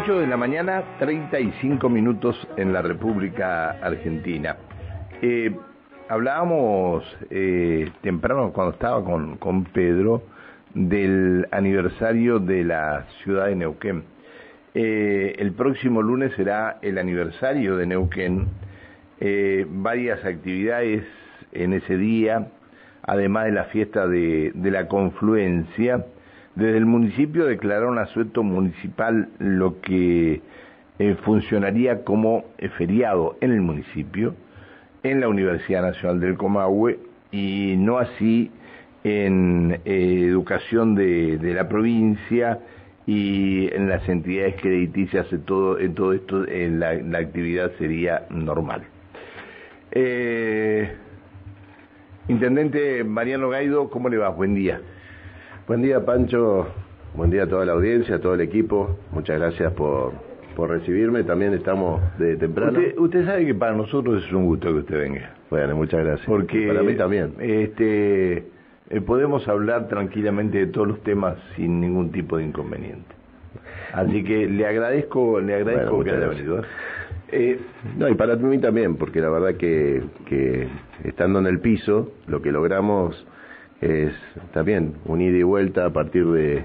8 de la mañana, 35 minutos en la República Argentina. Eh, hablábamos eh, temprano cuando estaba con, con Pedro del aniversario de la ciudad de Neuquén. Eh, el próximo lunes será el aniversario de Neuquén. Eh, varias actividades en ese día, además de la fiesta de, de la confluencia. Desde el municipio declararon asueto municipal lo que eh, funcionaría como eh, feriado en el municipio, en la Universidad Nacional del Comahue y no así en eh, educación de, la provincia y en las entidades crediticias, en todo, en todo esto en la, la, actividad sería normal. Eh, Intendente Mariano Gaido, ¿cómo le va? Buen día. Buen día, Pancho. Buen día a toda la audiencia, a todo el equipo. Muchas gracias por, por recibirme. También estamos de temprano. Usted, usted, sabe que para nosotros es un gusto que usted venga. Bueno, muchas gracias. Porque para mí también. Este, eh, podemos hablar tranquilamente de todos los temas sin ningún tipo de inconveniente. Así que le agradezco, le agradezco bueno, que haya venido. Eh, no, y para mí también, porque la verdad que, que estando en el piso, lo que logramos es también un ida y vuelta a partir de,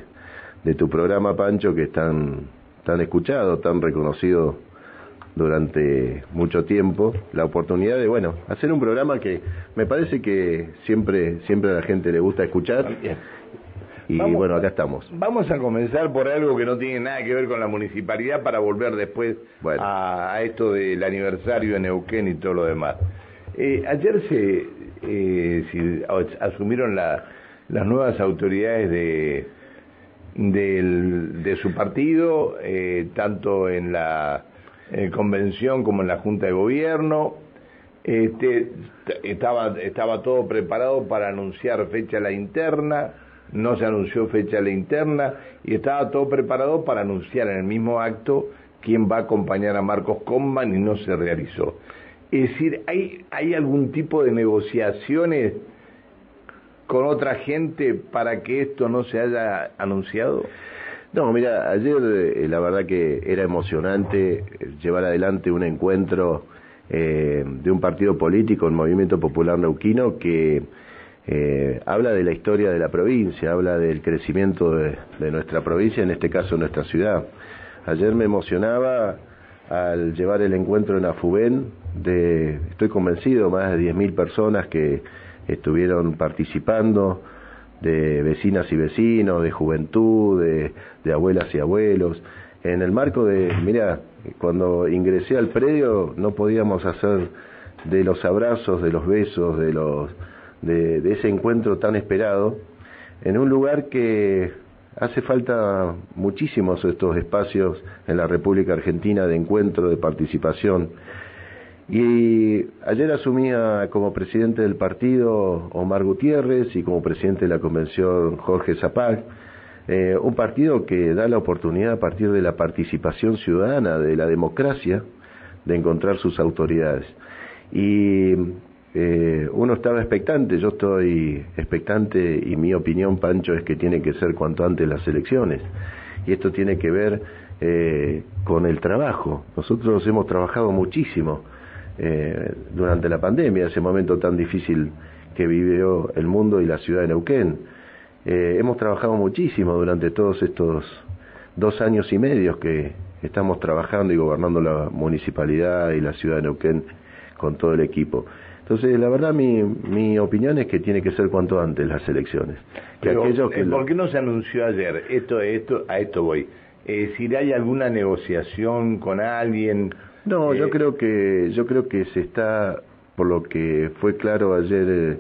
de tu programa, Pancho, que es tan, tan escuchado, tan reconocido durante mucho tiempo, la oportunidad de, bueno, hacer un programa que me parece que siempre, siempre a la gente le gusta escuchar. Bien. Y Vamos- bueno, acá estamos. Vamos a comenzar por algo que no tiene nada que ver con la municipalidad para volver después Bueno. a, a esto del aniversario de Neuquén y todo lo demás. Eh, ayer se eh, asumieron la- las nuevas autoridades de, del- de su partido, eh, tanto en la convención como en la Junta de Gobierno. Este, estaba, estaba todo preparado para anunciar fecha a la interna, no se anunció fecha a la interna y estaba todo preparado para anunciar en el mismo acto quién va a acompañar a Marcos Comban y no se realizó. Es decir, ¿hay, hay algún tipo de negociaciones con otra gente para que esto no se haya anunciado? No, mira, ayer eh, la verdad que era emocionante eh, llevar adelante un encuentro eh, de un partido político, el Movimiento Popular Neuquino, que eh, habla de la historia de la provincia, habla del crecimiento de, de nuestra provincia, en este caso nuestra ciudad. Ayer me emocionaba al llevar el encuentro en Afubén, de, estoy convencido, más de 10.000 personas que estuvieron participando, de vecinas y vecinos, de juventud, de, de abuelas y abuelos. En el marco de, mira, cuando ingresé al predio no podíamos hacer de los abrazos, de los besos, de los de, de ese encuentro tan esperado, en un lugar que hace falta muchísimos estos espacios en la República Argentina de encuentro, de participación. Y ayer asumía como presidente del partido Omar Gutiérrez y como presidente de la convención Jorge Zapag, eh, un partido que da la oportunidad a partir de la participación ciudadana, de la democracia, de encontrar sus autoridades. Y eh, uno estaba expectante, yo estoy expectante y mi opinión, Pancho, es que tiene que ser cuanto antes las elecciones. Y esto tiene que ver eh, con el trabajo. Nosotros hemos trabajado muchísimo eh, durante la pandemia, ese momento tan difícil que vivió el mundo y la ciudad de Neuquén. Eh, hemos trabajado muchísimo durante todos estos dos años y medio que estamos trabajando y gobernando la municipalidad y la ciudad de Neuquén con todo el equipo. Entonces, la verdad, mi, mi opinión es que tiene que ser cuanto antes las elecciones. Que Pero, aquellos que eh, ¿Por qué no se anunció ayer? Esto, esto, a esto voy. Eh, si hay alguna negociación con alguien. No, eh, yo creo que yo creo que se está por lo que fue claro ayer eh,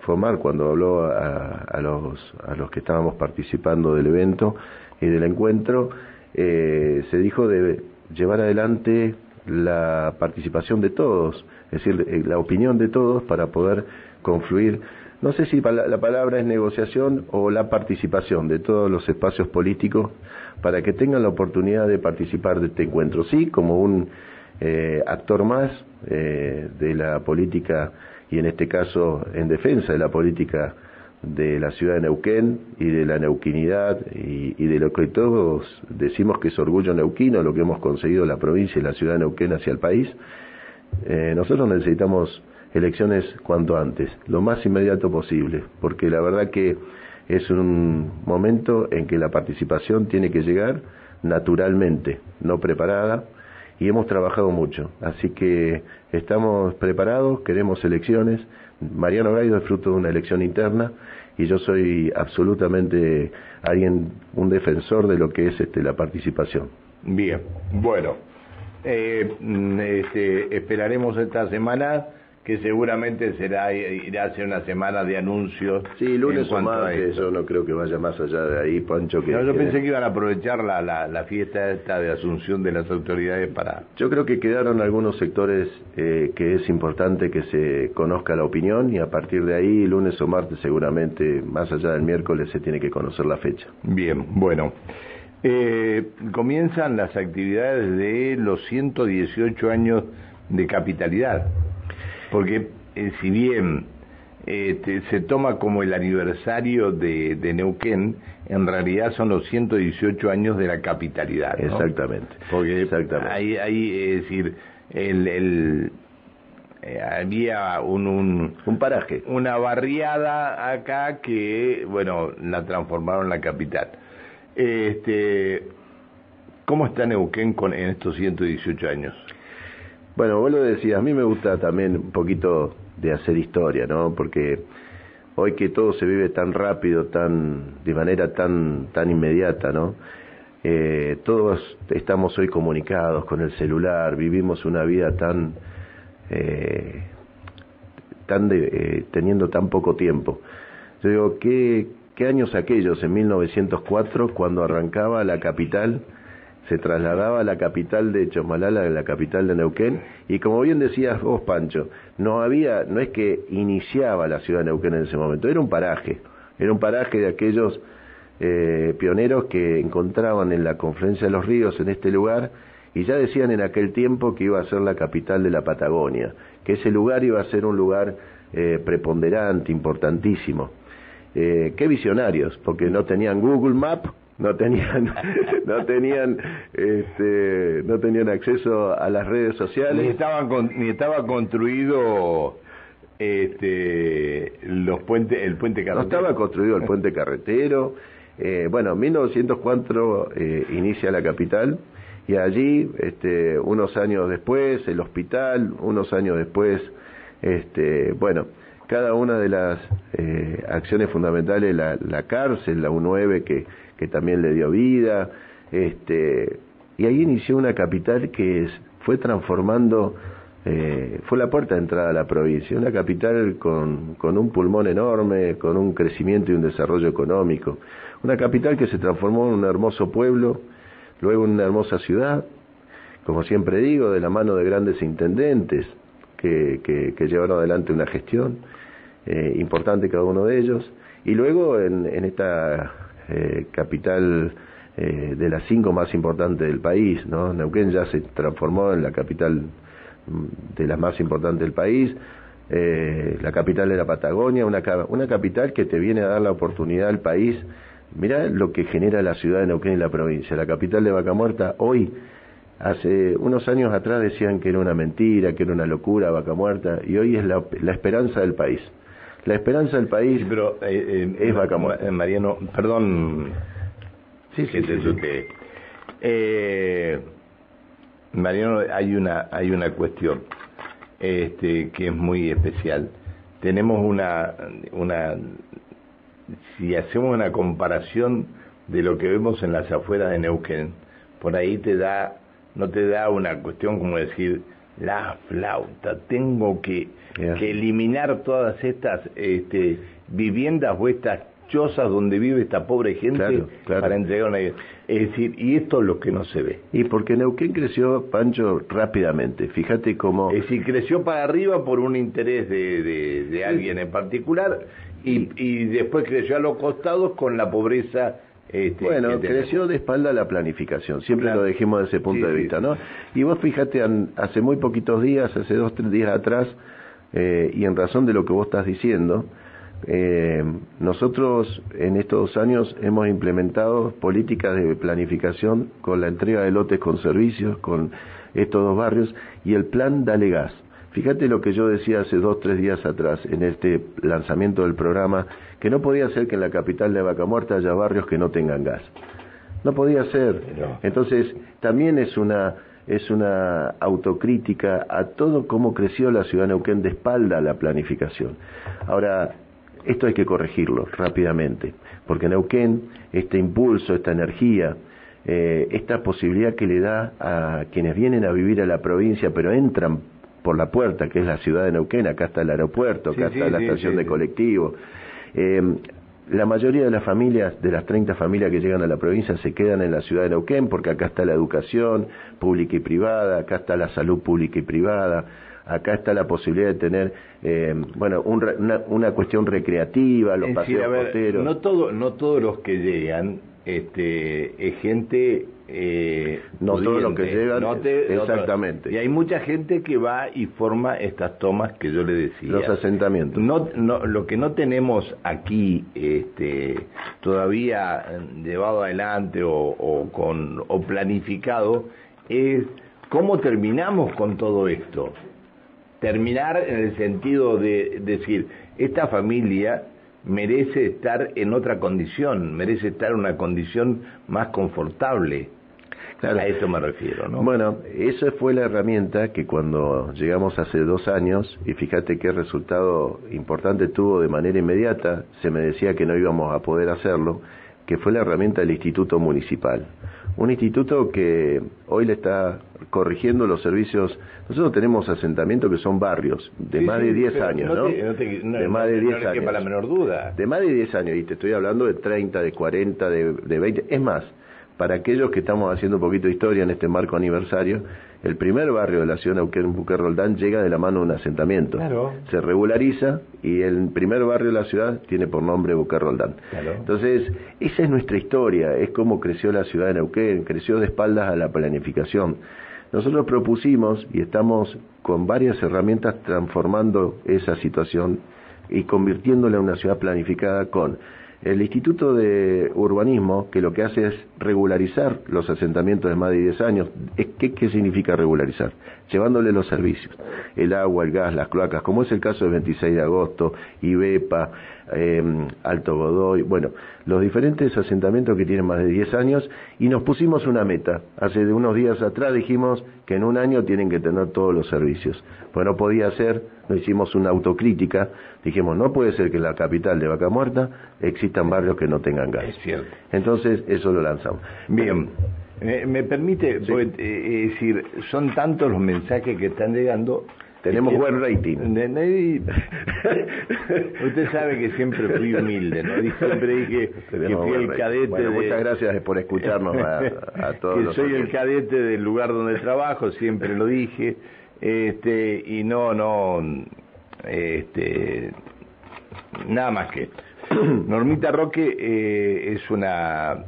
Fomar cuando habló a, a los a los que estábamos participando del evento y del encuentro eh, se dijo de llevar adelante la participación de todos, es decir, eh, la opinión de todos para poder confluir. No sé si la palabra es negociación o la participación de todos los espacios políticos para que tengan la oportunidad de participar de este encuentro. Sí, como un eh, actor más eh, de la política y en este caso en defensa de la política de la ciudad de Neuquén y de la neuquinidad y, de lo que todos decimos que es orgullo neuquino, lo que hemos conseguido la provincia y la ciudad de Neuquén hacia el país, eh, nosotros necesitamos elecciones cuanto antes, lo más inmediato posible, porque la verdad que es un momento en que la participación tiene que llegar naturalmente, no preparada, y hemos trabajado mucho. Así que estamos preparados, queremos elecciones. Mariano Gaido es fruto de una elección interna y yo soy absolutamente alguien, un defensor de lo que es este, la participación. Bien, bueno, eh, mm, este, esperaremos esta semana que seguramente será irá a ser una semana de anuncios. Sí, lunes o martes, yo no creo que vaya más allá de ahí, Pancho. Que, yo pensé que iban a aprovechar la, la, fiesta esta de asunción de las autoridades para... Yo creo que quedaron algunos sectores eh, que es importante que se conozca la opinión y a partir de ahí, lunes o martes seguramente, más allá del miércoles, se tiene que conocer la fecha. Bien, bueno. Eh, comienzan las actividades de los 118 años de capitalidad porque eh, si bien este, se toma como el aniversario de, Neuquén, en realidad son los 118 años de la capitalidad. Exactamente. Porque Hay, es decir, el, eh, había un, un, paraje, una barriada acá que, bueno, la transformaron en la capital. Este, ¿Cómo está Neuquén con, en estos 118 años? Bueno, vos lo decías, a mí me gusta también un poquito de hacer historia, ¿no? Porque hoy que todo se vive tan rápido, tan de manera tan tan inmediata, ¿no? Eh, todos estamos hoy comunicados con el celular, vivimos una vida tan eh, tan de, eh, teniendo tan poco tiempo. Yo digo, ¿qué, ¿qué años aquellos en 1904 cuando arrancaba la capital? Se trasladaba a la capital de Chosmalala, la capital de Neuquén, y como bien decías vos, Pancho, no había, no es que iniciaba la ciudad de Neuquén en ese momento, era un paraje, era un paraje de aquellos eh, pioneros que encontraban en la confluencia de los ríos en este lugar y ya decían en aquel tiempo que iba a ser la capital de la Patagonia, que ese lugar iba a ser un lugar eh, preponderante, importantísimo. Eh, qué visionarios, porque no tenían Google Map, no tenían no tenían este, no tenían acceso a las redes sociales. Ni estaban ni estaba construido este los puentes el puente carretero. no estaba construido el puente carretero. Eh, bueno 1904 eh, inicia la capital y allí este unos años después el hospital unos años después este bueno cada una de las eh, acciones fundamentales la, la cárcel la U9 que que también le dio vida, este, y ahí inició una capital que fue transformando, eh, fue la puerta de entrada a la provincia, una capital con, con un pulmón enorme, con un crecimiento y un desarrollo económico, una capital que se transformó en un hermoso pueblo, luego en una hermosa ciudad, como siempre digo, de la mano de grandes intendentes que, que, llevaron adelante una gestión eh, importante cada uno de ellos, y luego en, en esta eh, capital eh, de las cinco más importantes del país, ¿no? Neuquén ya se transformó en la capital mm, de las más importantes del país, eh, la capital de la Patagonia, una, una capital que te viene a dar la oportunidad al país. Mirá lo que genera la ciudad de Neuquén y la provincia. La capital de Vaca Muerta hoy, hace unos años atrás decían que era una mentira, que era una locura Vaca Muerta, y hoy es la, la esperanza del país. La esperanza del país pero, eh, eh, es vaca muerta. Eh, Mariano, perdón. Sí, sí, sí, Eh, Mariano, hay una, hay una cuestión este, que es muy especial. Tenemos una, una, si hacemos una comparación de lo que vemos en las afueras de Neuquén, por ahí te da, no te da una cuestión como decir, la flauta, tengo que, que eliminar todas estas este, viviendas o estas chozas donde vive esta pobre gente para entregar una... Es decir, y esto es lo que no se ve. Y porque Neuquén creció, Pancho, rápidamente. Fíjate cómo... Es decir, creció para arriba por un interés de, de, alguien en particular y, y después creció a los costados con la pobreza este, bueno, creció de espalda la planificación, siempre lo dejemos desde ese punto de vista, ¿no? Y vos fíjate, hace muy poquitos días, hace dos, tres días atrás, eh, y en razón de lo que vos estás diciendo, eh, nosotros en estos dos años hemos implementado políticas de planificación con la entrega de lotes con servicios, con estos dos barrios y el plan Dale Gas. Fíjate lo que yo decía hace dos, tres días atrás en este lanzamiento del programa, que no podía ser que en la capital de Vaca Muerta haya barrios que no tengan gas. No podía ser. Entonces, también es una es una autocrítica a todo cómo creció la ciudad de Neuquén de espalda a la planificación. Ahora, esto hay que corregirlo rápidamente, porque Neuquén, este impulso, esta energía, eh, esta posibilidad que le da a quienes vienen a vivir a la provincia, pero entran por la puerta, que es la ciudad de Neuquén, acá está el aeropuerto, acá está la estación de colectivo. Eh, la mayoría de las familias, de las 30 familias que llegan a la provincia, se quedan en la ciudad de Neuquén porque acá está la educación pública y privada, acá está la salud pública y privada, acá está la posibilidad de tener, eh, bueno, una, cuestión recreativa, los paseos No, todo, no todos los que llegan este, es gente eh, no todo lo que llegan exactamente. Y hay mucha gente que va y forma estas tomas que yo le decía. Los asentamientos. No, no lo que no tenemos aquí este todavía llevado adelante o, con o planificado es cómo terminamos con todo esto. Terminar en el sentido de decir esta familia merece estar en otra condición, merece estar en una condición más confortable. A eso me refiero, ¿no? Bueno, esa fue la herramienta que cuando llegamos hace dos años, y fíjate qué resultado importante tuvo de manera inmediata, se me decía que no íbamos a poder hacerlo, que fue la herramienta del Instituto Municipal. Un instituto que hoy le está corrigiendo los servicios. Nosotros tenemos asentamientos que son barrios de más de 10 años, ¿no? de más de 10 años. la menor duda. De más de 10 años, y te estoy hablando de 30, de 40, de, de 20. Es más, para aquellos que estamos haciendo un poquito de historia en este marco aniversario, el primer barrio de la ciudad de Neuquén, Buque llega de la mano de un asentamiento. Se regulariza y el primer barrio de la ciudad tiene por nombre Buque Entonces, esa es nuestra historia, es cómo creció la ciudad de Neuquén, creció de espaldas a la planificación. Nosotros propusimos y estamos con varias herramientas transformando esa situación y convirtiéndola en una ciudad planificada con el Instituto de Urbanismo, que lo que hace es regularizar los asentamientos de más de 10 años. ¿Qué, ¿Qué significa regularizar? Llevándole los servicios, el agua, el gas, las cloacas, como es el caso del 26 de agosto, IBEPA, eh, Alto Godoy, bueno, los diferentes asentamientos que tienen más de 10 años y nos pusimos una meta. Hace de unos días atrás dijimos que en un año tienen que tener todos los servicios. Pues no podía ser, nos hicimos una autocrítica, dijimos, no puede ser que en la capital de Vaca Muerta existan barrios que no tengan gas. Es cierto. Entonces, eso lo lanzamos. Bien. Me, permite, eh, decir, son tantos los mensajes que están llegando tenemos buen rating. Usted sabe que siempre fui humilde, ¿no? siempre dije que fui el cadete. Muchas gracias por escucharnos a, todos. Que soy el cadete del lugar donde trabajo, siempre lo dije. Este, y no, no, este, nada más que Normita Roque eh, es una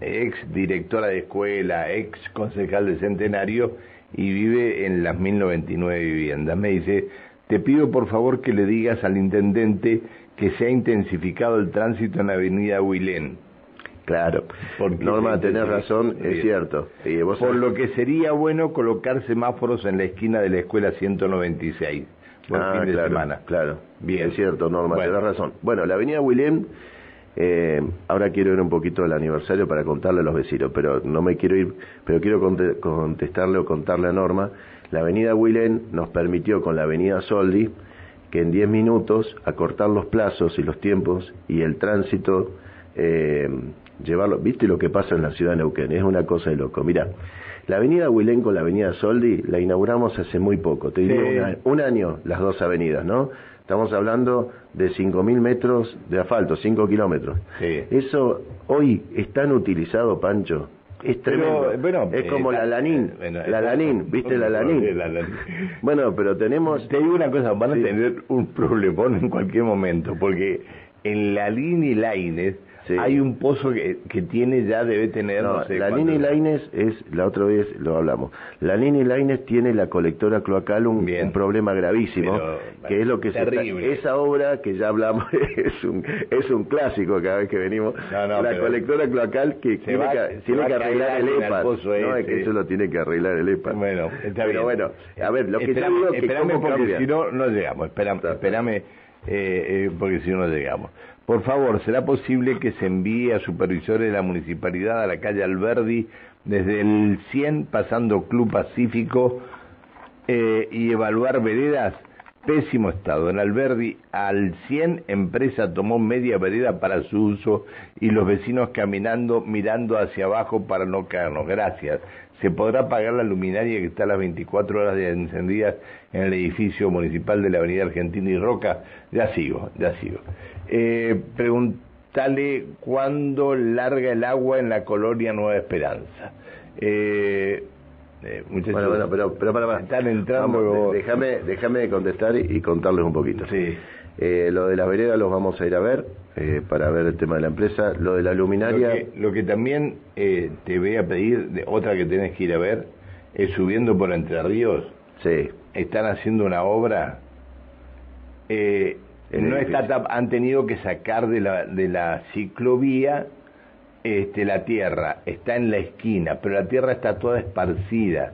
ex directora de escuela, ex concejal de Centenario y vive en las 1099 viviendas. Me dice, te pido por favor que le digas al intendente que se ha intensificado el tránsito en la avenida Huilén. Claro, Norma, tenés razón, es cierto. por lo que sería bueno colocar semáforos en la esquina de la escuela 196. Buen ah, fin de claro, semana. Claro, bien. Es cierto, Norma, tenés razón. Bueno, la avenida Huilén eh, ahora quiero ir un poquito al aniversario para contarle a los vecinos, pero no me quiero ir, pero quiero contestarle o contarle a Norma. La avenida Wilén nos permitió con la avenida Soldi que en 10 minutos acortar los plazos y los tiempos y el tránsito, eh, llevarlo. ¿Viste lo que pasa en la ciudad de Neuquén? Es una cosa de loco. Mira, la avenida Huilén con la avenida Soldi la inauguramos hace muy poco, te diría un año las dos avenidas, ¿no? Estamos hablando de 5.000 metros de asfalto, 5 kilómetros. Eso hoy es tan utilizado, Pancho. Es tremendo. bueno, es como la Lanín. la Lanín, ¿viste la Lanín? bueno, pero tenemos... Te digo una cosa, van a tener un problemón en cualquier momento, porque en la línea y Laines hay un pozo que, que, tiene ya, debe tener, no, La Nini Laines es, la otra vez lo hablamos, la Nini Laines tiene la colectora cloacal un, problema gravísimo, que es lo que terrible. se esa obra que ya hablamos es un, es un clásico cada vez que venimos, la colectora cloacal que tiene, que, tiene que arreglar el EPA, no, es que eso lo tiene que arreglar el EPA. Bueno, está Pero bueno, a ver, lo que esperame, yo digo que porque si no, no llegamos, espérame eh, eh, porque si no, no llegamos. Por favor, ¿será posible que se envíe a supervisores de la municipalidad a la calle Alberdi desde el 100 pasando Club Pacífico eh, y evaluar veredas? Pésimo estado. En Alberdi al 100 empresa tomó media vereda para su uso y los vecinos caminando mirando hacia abajo para no caernos. Gracias. ¿Se podrá pagar la luminaria que está a las 24 horas de encendidas en el edificio municipal de la Avenida Argentina y Roca? Ya sigo, ya sigo. Eh, preguntale cuándo larga el agua en la colonia Nueva Esperanza. Eh, eh bueno, bueno, pero, pero para, para. Están entrando. déjame, déjame contestar y, contarles un poquito. Sí. Eh, lo de las veredas los vamos a ir a ver eh, para ver el tema de la empresa. Lo de la luminaria. Lo que, también eh, te voy a pedir, de, otra que tenés que ir a ver, es subiendo por Entre Ríos. Sí. Están haciendo una obra. Eh, no está han tenido que sacar de la, de la ciclovía este, la tierra, está en la esquina, pero la tierra está toda esparcida.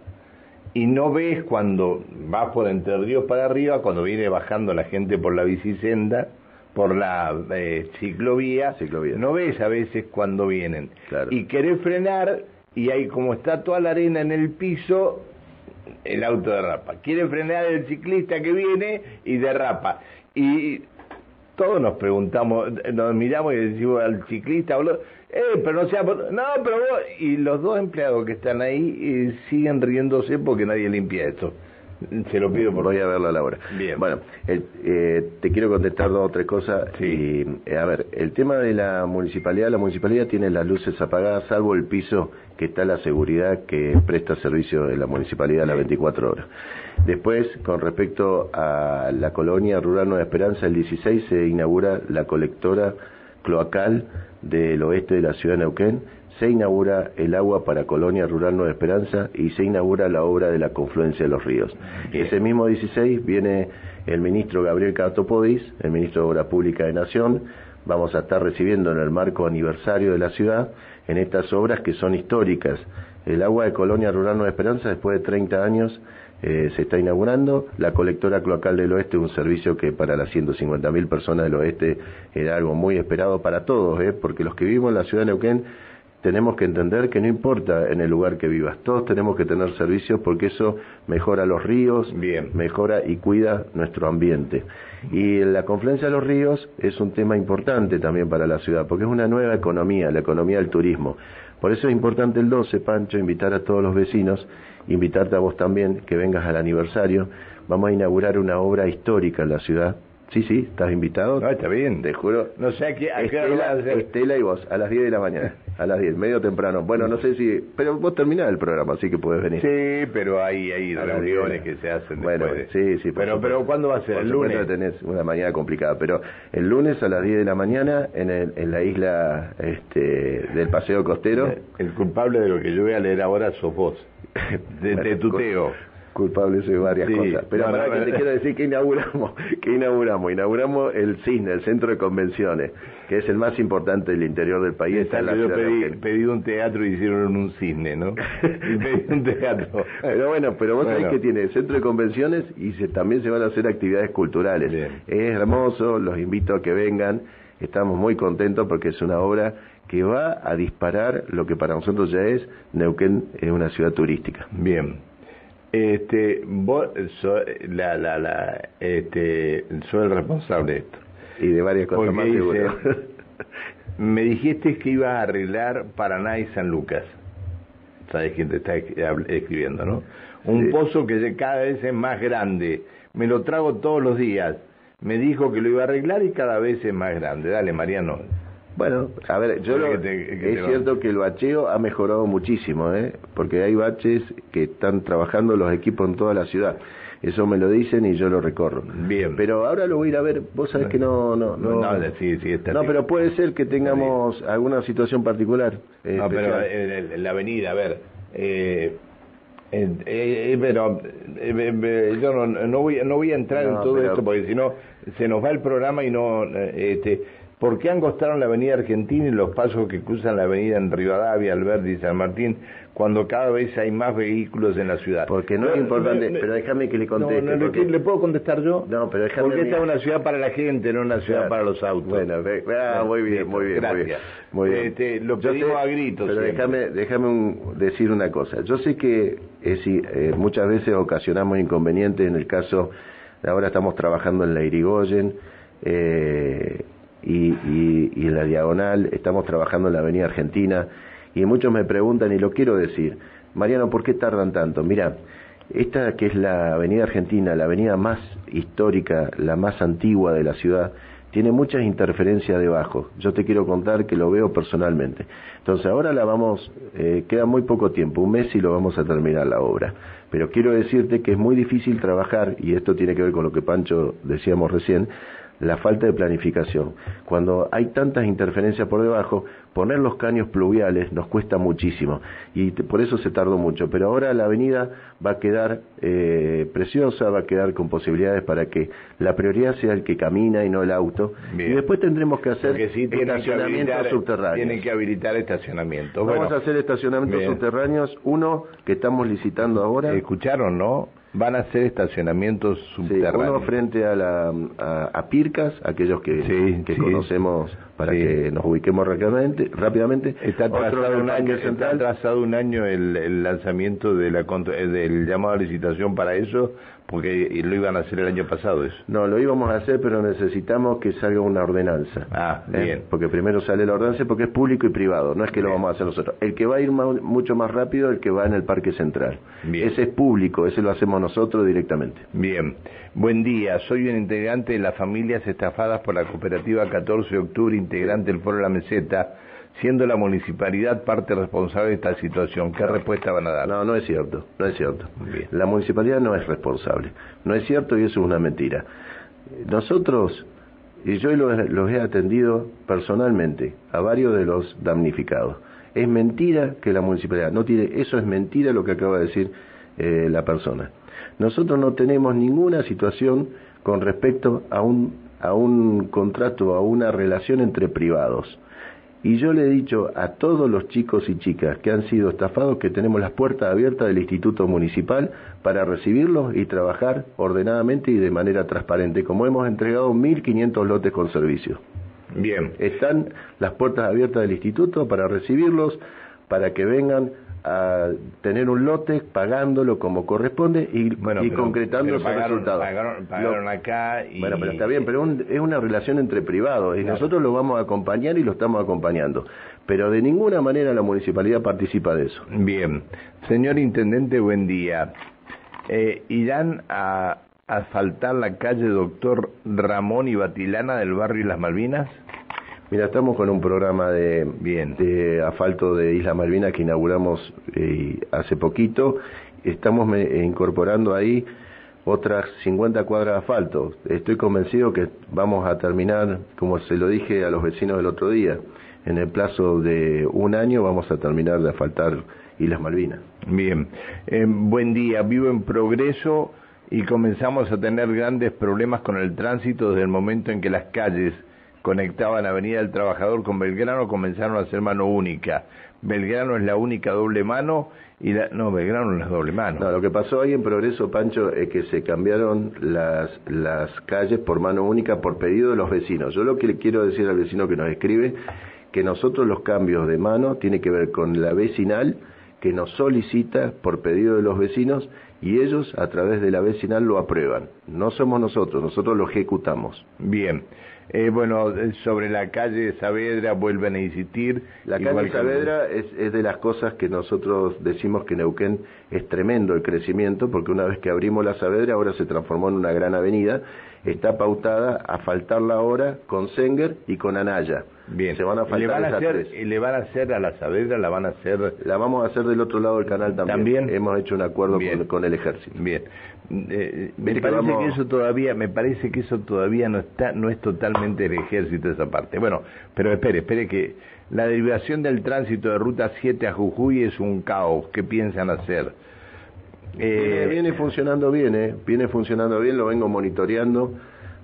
Y no ves cuando vas por Entre Ríos para arriba, cuando viene bajando la gente por la bicisenda, por la eh, ciclovía, no ves a veces cuando vienen. Y querés frenar y ahí como está toda la arena en el piso, el auto derrapa. Quiere frenar el ciclista que viene y derrapa. Y todos nos preguntamos, nos miramos y decimos al ciclista, eh, pero no sea, no, pero vos, y los dos empleados que están ahí eh, siguen riéndose porque nadie limpia esto. Se lo pido por Voy a verlo a la hora. Bien. Bueno, eh, te quiero contestar dos o tres cosas. Sí. Y, a ver, el tema de la municipalidad, la municipalidad tiene las luces apagadas, salvo el piso que está la seguridad que presta servicio de la municipalidad a las 24 horas. Después, con respecto a la colonia rural Nueva Esperanza, el 16 se inaugura la colectora cloacal del oeste de la ciudad de Neuquén, se inaugura el agua para Colonia Rural Nueva Esperanza y se inaugura la obra de la confluencia de los ríos. Ese mismo 16 viene el ministro Gabriel Catopodis, el ministro de Obra Pública de Nación, vamos a estar recibiendo en el marco aniversario de la ciudad en estas obras que son históricas. El agua de Colonia Rural Nueva Esperanza, después de 30 años, eh, se está inaugurando. La colectora cloacal del oeste, un servicio que para las 150.000 personas del oeste era algo muy esperado para todos, ¿eh? porque los que vivimos en la ciudad de Neuquén tenemos que entender que no importa en el lugar que vivas, todos tenemos que tener servicios porque eso mejora los ríos, Bien. mejora y cuida nuestro ambiente. Y la confluencia de los ríos es un tema importante también para la ciudad, porque es una nueva economía, la economía del turismo. Por eso es importante el 12, Pancho, invitar a todos los vecinos, invitarte a vos también, que vengas al aniversario. Vamos a inaugurar una obra histórica en la ciudad, Sí, sí, estás invitado. No, está bien. Te juro. No sé a qué, a Estela, Estela y vos, a las 10 de la mañana. A las 10, medio temprano. Bueno, no sé si... Pero vos terminás el programa, así que puedes venir. Sí, pero hay, hay reuniones que se hacen Bueno, sí, sí. Pero, pero ¿cuándo va a ser? ¿El lunes? tenés una mañana complicada, pero el lunes a las 10 de la mañana en, el, en la isla este, del Paseo Costero. El culpable de lo que yo voy a leer ahora sos vos. De, de tuteo culpable de varias cosas. Pero para que te quiero decir que inauguramos, que inauguramos, inauguramos el CISNE, el Centro de Convenciones, que es el más importante del interior del país. Está en la yo pedí, pedí, un teatro y hicieron un cisne, ¿no? pedí un teatro. Pero bueno, pero vos sabés que tiene el Centro de Convenciones y se, también se van a hacer actividades culturales. Es hermoso, los invito a que vengan. Estamos muy contentos porque es una obra que va a disparar lo que para nosotros ya es Neuquén es una ciudad turística. Bien. Este, vos so, la, la, la, este, soy el responsable de esto. Y de varias cosas más, me dijiste que ibas a arreglar Paraná y San Lucas. ¿Sabes quién te está escribiendo, no? Un pozo que cada vez es más grande. Me lo trago todos los días. Me dijo que lo iba a arreglar y cada vez es más grande. Dale, Mariano. Bueno, a ver, yo lo, es cierto que el bacheo ha mejorado muchísimo, ¿eh? porque hay baches que están trabajando los equipos en toda la ciudad. Eso me lo dicen y yo lo recorro. Bien. Pero ahora lo voy a ir a ver. Vos sabés que no... No, no, No, sí, sí, está no pero puede ser que tengamos alguna situación particular. eh, No, pero especial. en, en la avenida, a ver. Eh, eh, eh, pero eh, yo no, no voy no voy a entrar en todo pero- esto porque si no se nos va el programa y no este ¿Por qué angostaron la avenida Argentina y los pasos que cruzan la avenida en Rivadavia, Alberdi y San Martín cuando cada vez hay más vehículos en la ciudad? Porque no es importante, pero déjame que le conteste, No, porque- ¿Le puedo contestar yo? No, pero déjame Porque esta es una ciudad para la gente, no una ciudad Claro. para los autos. Bueno, ve- ah, muy bien, muy bien, muy bien. Gracias. Muy bien. Este, lo Yo pedimos sé- a gritos. Pero déjame, déjame un- decir una cosa. Yo sé que eh, sí, eh, muchas veces ocasionamos inconvenientes. En el caso, de ahora estamos trabajando en la Irigoyen eh, y, y, y en la Diagonal, estamos trabajando en la Avenida Argentina. Y muchos me preguntan, y lo quiero decir, Mariano, ¿por qué tardan tanto? Mira, esta que es la Avenida Argentina, la avenida más histórica, la más antigua de la ciudad, tiene muchas interferencias debajo. Yo te quiero contar que lo veo personalmente. Entonces ahora la vamos, eh, queda muy poco tiempo, un mes y lo vamos a terminar la obra. Pero quiero decirte que es muy difícil trabajar, y esto tiene que ver con lo que Pancho decíamos recién, la falta de planificación. Cuando hay tantas interferencias por debajo, poner los caños pluviales nos cuesta muchísimo y por eso se tardó mucho. Pero ahora la avenida va a quedar eh, preciosa, va a quedar con posibilidades para que la prioridad sea el que camina y no el auto. Bien. Y después tendremos que hacer sí estacionamientos subterráneos. tienen que habilitar estacionamientos. Vamos Bueno, a hacer estacionamientos bien. subterráneos, uno que estamos licitando ahora. Escucharon, ¿no? Van a hacer estacionamientos Sí, subterráneos. uno frente a, la, a, a Pircas, aquellos que, Sí, que sí. conocemos para Sí. que nos ubiquemos rápidamente. rápidamente. Está trazado, un año, está Central. trazado un año el, el lanzamiento de la, eh, del llamado a licitación para eso, porque lo iban a hacer el año pasado eso. No, lo íbamos a hacer, pero necesitamos que salga una ordenanza. Ah, ¿Eh? bien. Porque primero sale la ordenanza porque es público y privado, no es que lo vamos a hacer nosotros. El que va a ir ma- mucho más rápido, el que va en el Parque Central. Bien. Ese es público, ese lo hacemos nosotros directamente. Bien, buen día. Soy un integrante de las familias estafadas por la cooperativa 14 de octubre, integrante del Foro La Meseta, siendo la municipalidad parte responsable de esta situación. ¿Qué respuesta van a dar? No, no es cierto, no es cierto. Bien. La municipalidad no es responsable. No es cierto y eso es una mentira. Nosotros, y yo los, los he atendido personalmente a varios de los damnificados. Es mentira que la municipalidad no tiene, eso es mentira lo que acaba de decir eh, la persona. Nosotros no tenemos ninguna situación con respecto a un, a un contrato, a una relación entre privados. Y yo le he dicho a todos los chicos y chicas que han sido estafados que tenemos las puertas abiertas del Instituto Municipal para recibirlos y trabajar ordenadamente y de manera transparente, como hemos entregado 1.500 lotes con servicio. Bien, Están las puertas abiertas del instituto para recibirlos, para que vengan a tener un lote pagándolo como corresponde y, bueno, y pero- concretando pero pagaron, resultados. Pagaron, pagaron Lo- acá y... bueno, pero está bien, pero un- es una relación entre privados y Claro. nosotros lo vamos a acompañar y lo estamos acompañando. Pero de ninguna manera la municipalidad participa de eso. Bien, señor intendente, buen día. Eh, ¿Irán a asfaltar la calle Doctor Ramón y Batilana del barrio Las Malvinas? Mira, estamos con un programa de, Bien. de asfalto de Isla Malvinas que inauguramos eh, hace poquito. Estamos me- eh, incorporando ahí otras 50 cuadras de asfalto. Estoy convencido que vamos a terminar, como se lo dije a los vecinos el otro día, en el plazo de un año vamos a terminar de asfaltar Islas Malvinas. Bien, Eh, buen día. Vivo en Progreso y comenzamos a tener grandes problemas con el tránsito desde el momento en que las calles conectaban Avenida del Trabajador con Belgrano comenzaron a ser mano única. Belgrano es la única doble mano y la... No, Belgrano no es doble mano. No, lo que pasó ahí en Progreso, Pancho, es que se cambiaron las, las calles por mano única por pedido de los vecinos. Yo lo que le quiero decir al vecino que nos escribe, que nosotros los cambios de mano tiene que ver con la vecinal que nos solicita por pedido de los vecinos y ellos a través de la vecinal lo aprueban. No somos nosotros, nosotros lo ejecutamos. Bien. Eh, bueno, eh, sobre la calle Saavedra vuelven a insistir. La calle que- Saavedra es, es de las cosas que nosotros decimos que Neuquén es tremendo el crecimiento, porque una vez que abrimos la Saavedra, ahora se transformó en una gran avenida, está pautada a faltarla ahora con Senger y con Anaya. Bien. Se van a le faltar van a hacer, tres. le van a hacer a la Saavedra, la van a hacer La vamos a hacer del otro lado del canal también. ¿También? Hemos hecho un acuerdo con, con el ejército. Bien. Eh, me parece que, eso todavía, me parece que eso todavía no está, no es totalmente el ejército esa parte. Bueno, pero espere, espere que la derivación del tránsito de ruta 7 a Jujuy es un caos. ¿Qué piensan hacer? Eh, viene funcionando bien, ¿eh? Viene funcionando bien, lo vengo monitoreando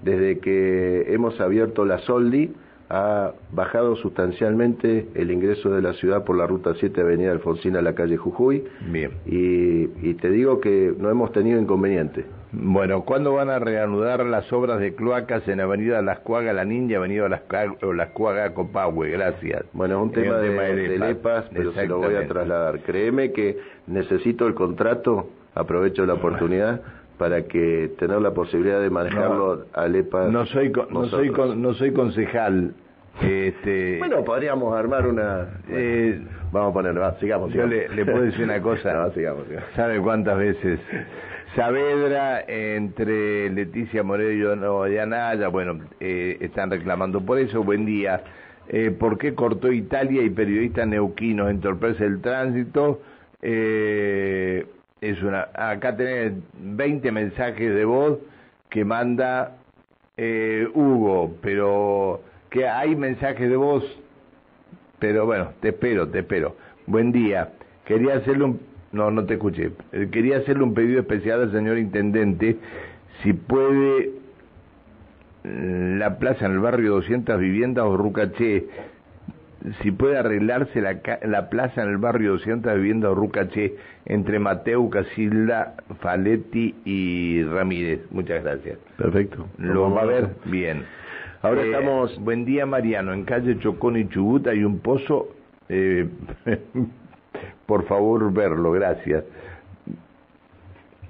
desde que hemos abierto la Soldi ha bajado sustancialmente el ingreso de la ciudad por la ruta 7 Avenida Alfonsina a la calle Jujuy. Bien. Y, te digo que no hemos tenido inconveniente. Bueno, ¿cuándo van a reanudar las obras de cloacas en Avenida Las Cuagas La Ninja, Avenida Las, Las Cuagas Copahue? Gracias. Bueno, es un tema, de, de, Lepas, pero se lo voy a trasladar. Créeme que necesito el contrato, aprovecho la oportunidad para que tener la posibilidad de manejarlo a Lepa. No soy no soy no soy concejal. Este, bueno, podríamos armar una. Eh, vamos a poner, sigamos, Yo le, puedo decir una cosa. sigamos, ¿Sabe cuántas veces? Saavedra, entre Leticia Morello y Anaya, bueno, eh, están reclamando por eso. Buen día. Eh, ¿Por qué cortó Italia y periodistas neuquinos entorpece el tránsito? Eh, es una acá tenés 20 mensajes de voz que manda eh, Hugo, pero que hay mensajes de voz, pero bueno, te espero, te espero. Buen día. Quería hacerle un no, no te escuché. Eh, quería hacerle un pedido especial al señor intendente si puede mm, la plaza en el barrio 200 viviendas o Rucaché si puede arreglarse la, la plaza en el barrio 200 vivienda Rucaché entre Mateo, Casilda, Faletti y Ramírez. Muchas gracias. Perfecto. Lo va a ver bien. Ahora eh, estamos. Buen día, Mariano. En calle Chocón y Chubut hay un pozo. Eh, por favor, verlo. Gracias.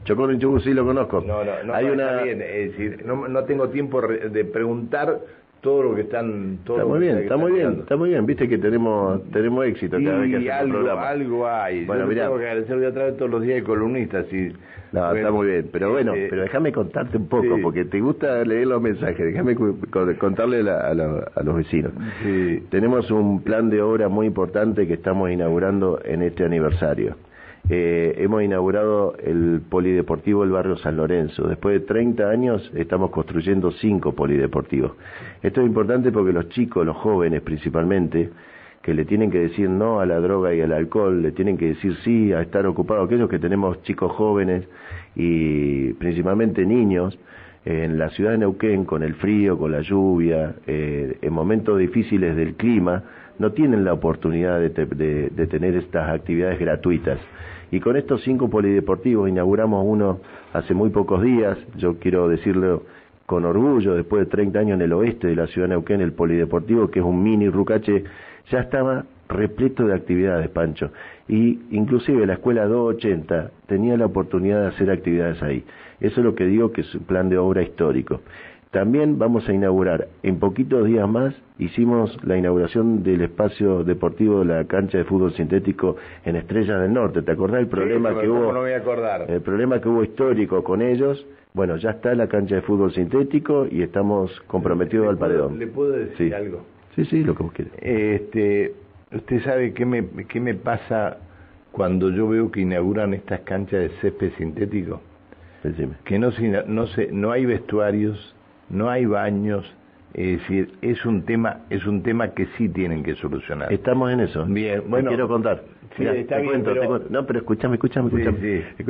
Chocón y Chubut sí lo conozco. No, no, no. Hay una... bien. Es decir, no, no tengo tiempo de preguntar todo lo que están todo está muy bien está muy bien está muy bien. Viste que tenemos tenemos éxito cada vez que algo, programa. algo hay. Bueno mira tengo que agradecer voy a traer todos los días de columnistas y no está muy bien pero bueno eh, pero déjame contarte un poco porque te gusta leer los mensajes déjame contarle a, a, los vecinos. Sí. tenemos un plan de obra muy importante que estamos inaugurando en este aniversario eh, hemos inaugurado el polideportivo del barrio San Lorenzo. Después de 30 años estamos construyendo cinco polideportivos. Esto es importante porque los chicos, los jóvenes principalmente, que le tienen que decir no a la droga y al alcohol, le tienen que decir sí a estar ocupados, aquellos que tenemos chicos jóvenes y principalmente niños, en la ciudad de Neuquén, con el frío, con la lluvia, eh, en momentos difíciles del clima, no tienen la oportunidad de, de tener estas actividades gratuitas. Y con estos cinco polideportivos inauguramos uno hace muy pocos días, yo quiero decirlo con orgullo, después de 30 años en el oeste de la ciudad de Neuquén, el polideportivo, que es un mini Rucache, ya estaba repleto de actividades, Pancho. Y inclusive la escuela 280 tenía la oportunidad de hacer actividades ahí. Eso es lo que digo que es un plan de obra histórico. También vamos a inaugurar, en poquitos días más, hicimos la inauguración del espacio deportivo de la cancha de fútbol sintético en Estrellas del Norte. ¿Te acordás el problema que hubo? No voy a acordar. El problema que hubo histórico con ellos. Bueno, ya está la cancha de fútbol sintético y estamos comprometidos al paredón. ¿Le puedo decir algo? Sí, sí, lo que vos quieras. Este, usted sabe qué me, qué me pasa cuando yo veo que inauguran estas canchas de césped sintético. Decime. Que no, no, no hay vestuarios, no hay baños, es decir, es un tema, es un tema que sí tienen que solucionar. Estamos en eso. Bien, bueno, quiero contar. Sí, está bien, pero... No, pero escúchame, escúchame, escúchame. Sí, sí.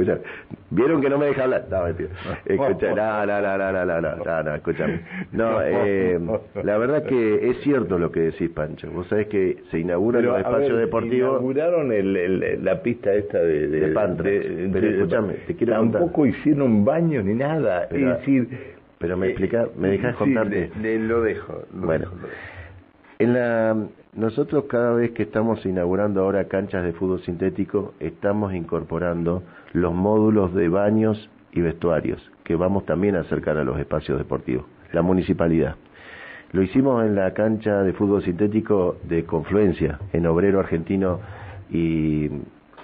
¿Vieron que no me deja hablar? No, mentira. Escucha, no, no, no, no, no, no, no, no, escúchame. No, eh, la verdad que es cierto lo que decís, Pancho. Vos sabés que se inaugura los espacios deportivos. Inauguraron el, el, la pista esta de... De, de pero escúchame, te quiero Tampoco hicieron baño ni nada. es decir pero me explica, me dejas contarte. lo dejo. bueno, en la nosotros cada vez que estamos inaugurando ahora canchas de fútbol sintético, estamos incorporando los módulos de baños y vestuarios, que vamos también a acercar a los espacios deportivos, la municipalidad. Lo hicimos en la cancha de fútbol sintético de Confluencia, en Obrero Argentino y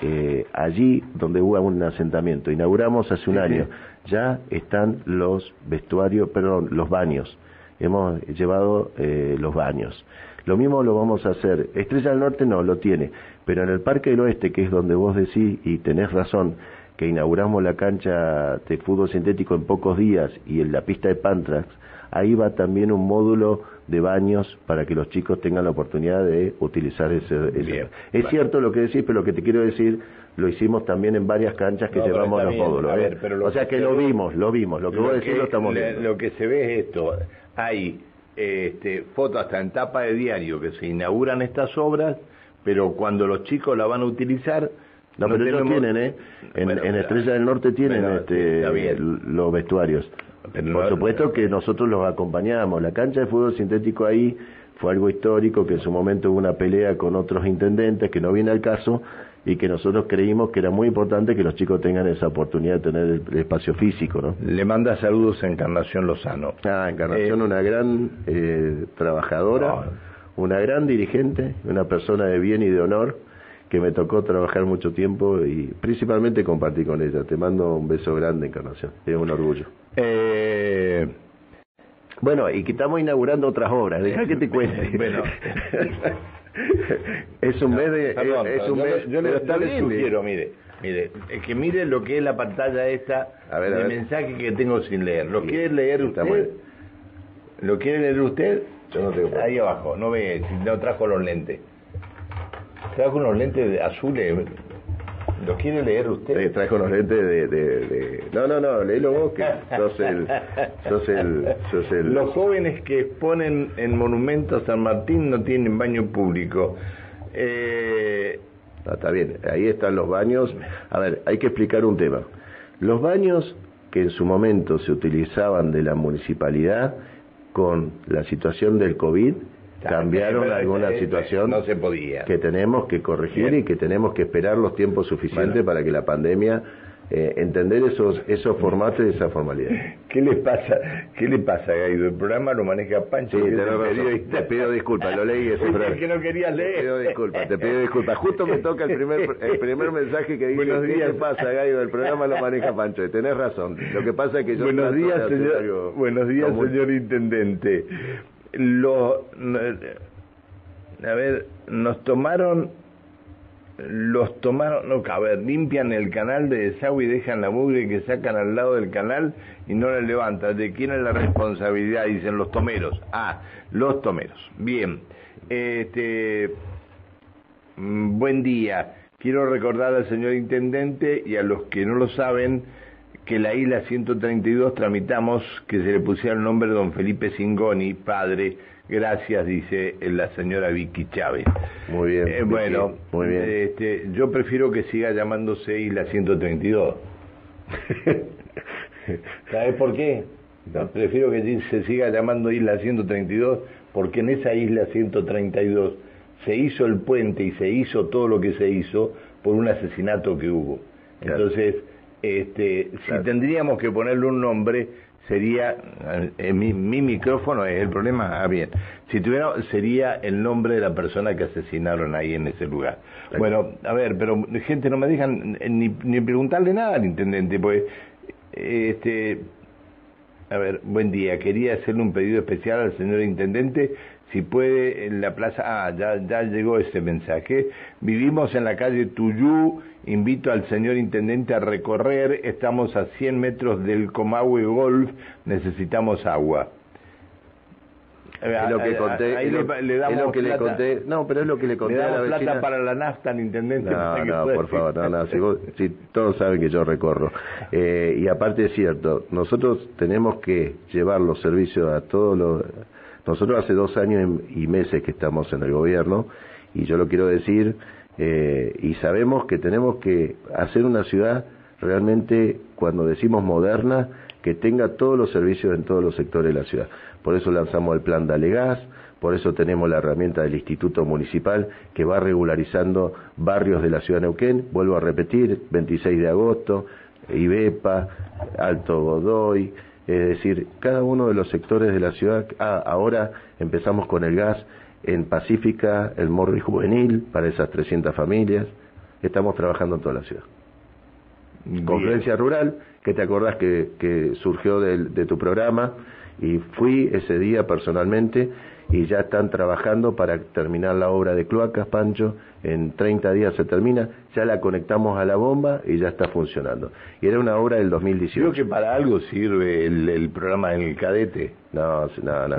eh, allí donde hubo un asentamiento. Inauguramos hace un año. Ya están los vestuarios, perdón, los baños. Hemos llevado eh, los baños. Lo mismo lo vamos a hacer. Estrella del Norte no, lo tiene. Pero en el Parque del Oeste, que es donde vos decís y tenés razón, que inauguramos la cancha de fútbol sintético en pocos días y en la pista de Pantrax, ahí va también un módulo de baños para que los chicos tengan la oportunidad de utilizar ese... es cierto lo que decís, pero lo que te quiero decir, lo hicimos también en varias canchas que llevamos los módulos. ¿eh? o sea que, lo vimos, lo vimos, lo que vos decís lo estamos viendo. Lo que se ve es esto, hay este, fotos hasta en tapa de diario que se inauguran estas obras, pero cuando los chicos la van a utilizar... No, pero ellos tienen, ¿eh? En, Estrella del Norte tienen este, los vestuarios. Por supuesto que nosotros los acompañamos. La cancha de fútbol sintético ahí fue algo histórico, que en su momento hubo una pelea con otros intendentes, que no viene al caso, y que nosotros creímos que era muy importante que los chicos tengan esa oportunidad de tener el, espacio físico, ¿no? Le manda saludos a Encarnación Lozano. Ah, Encarnación, eh, una gran eh, trabajadora, una gran dirigente, una persona de bien y de honor, que me tocó trabajar mucho tiempo y principalmente compartir con ella. Te mando un beso grande, Encarnación. Es un orgullo. Eh... Bueno, y que estamos inaugurando otras obras. Deja que te cuente. bueno. es un mes de... es un mes, yo, le, sugiero, mire, mire, que mire lo que es la pantalla esta a ver, de mensaje que tengo sin leer. ¿Lo quiere leer usted? ¿Lo quiere leer usted? Yo no tengo. Ahí abajo, no ve, no trajo los lentes. Trajo unos lentes azules. ¿Lo quiere leer usted? Sí, trajo unos lentes de, de, No, no, no, léelo vos, que sos el, sos el, sos el... Los jóvenes que exponen en Monumento a San Martín no tienen baño público. Eh... Ah, está bien, ahí están los baños. A ver, hay que explicar un tema. Los baños que en su momento se utilizaban de la municipalidad con la situación del COVID cambiaron alguna situación no se podía. que tenemos que corregir y que tenemos que esperar los tiempos suficientes para que la pandemia eh, entender esos esos formatos y esa formalidad. ¿Qué le pasa? ¿Qué le pasa, Gaido? El programa lo maneja Pancho. Sí, te, pido disculpas, lo leí eso. que no querías leer. Te pido disculpas, te pido disculpas. Justo me toca el primer el primer mensaje que dice, Buenos días. ¿qué pasa, Gaido? El programa lo maneja Pancho. Tenés razón. Lo que pasa es que yo... Buenos días, señor, buenos días señor Intendente lo, a ver, nos tomaron, los tomaron, no, a ver, limpian el canal de desagüe y dejan la mugre que sacan al lado del canal y no la levantan. ¿De quién es la responsabilidad? Dicen los tomeros. Ah, los tomeros. Bien. Este, mm, buen día. Quiero recordar al señor intendente y a los que no lo saben, que la isla 132 tramitamos que se le pusiera el nombre de don Felipe Singoni, padre. Gracias, dice la señora Vicky Chávez. Muy bien. Eh, bueno, muy bien. Este, yo prefiero que siga llamándose Isla 132. ¿Sabes por qué? Prefiero que se siga llamando Isla 132 porque en esa Isla 132 se hizo el puente y se hizo todo lo que se hizo por un asesinato que hubo. Entonces, este, si tendríamos que ponerle un nombre, sería, eh, mi, micrófono es el problema, ah, bien, si tuviera, sería el nombre de la persona que asesinaron ahí en ese lugar. Bueno, a ver, pero gente, no me dejan ni, ni preguntarle nada al intendente, pues, este, a ver, buen día, quería hacerle un pedido especial al señor intendente si puede en la plaza, ah, ya, ya llegó ese mensaje, vivimos en la calle Tuyú, invito al señor intendente a recorrer, estamos a 100 metros del Comahue Golf, necesitamos agua. Es lo que conté, ahí le, damos lo que le conté, no, pero es lo que le conté a la vecina. plata para la nafta al intendente. No, no, por favor, no, no, si, todos saben que yo recorro. Eh, y aparte es cierto, nosotros tenemos que llevar los servicios a todos los nosotros hace dos años y meses que estamos en el gobierno y yo lo quiero decir eh, y sabemos que tenemos que hacer una ciudad realmente, cuando decimos moderna, que tenga todos los servicios en todos los sectores de la ciudad. Por eso lanzamos el plan Dale Gas, por eso tenemos la herramienta del Instituto Municipal que va regularizando barrios de la ciudad de Neuquén. Vuelvo a repetir, 26 de agosto, IBEPA, Alto Godoy, es decir, cada uno de los sectores de la ciudad, ah, ahora empezamos con el gas en Pacífica, el Morri Juvenil, para esas 300 familias, estamos trabajando en toda la ciudad. Conferencia Rural, que te acordás que, surgió de, tu programa, y fui ese día personalmente, y ya están trabajando para terminar la obra de cloacas, Pancho, en 30 días se termina, ya la conectamos a la bomba y ya está funcionando. Y era una obra del 2018. Creo que para algo sirve el, programa del cadete. No, no, no,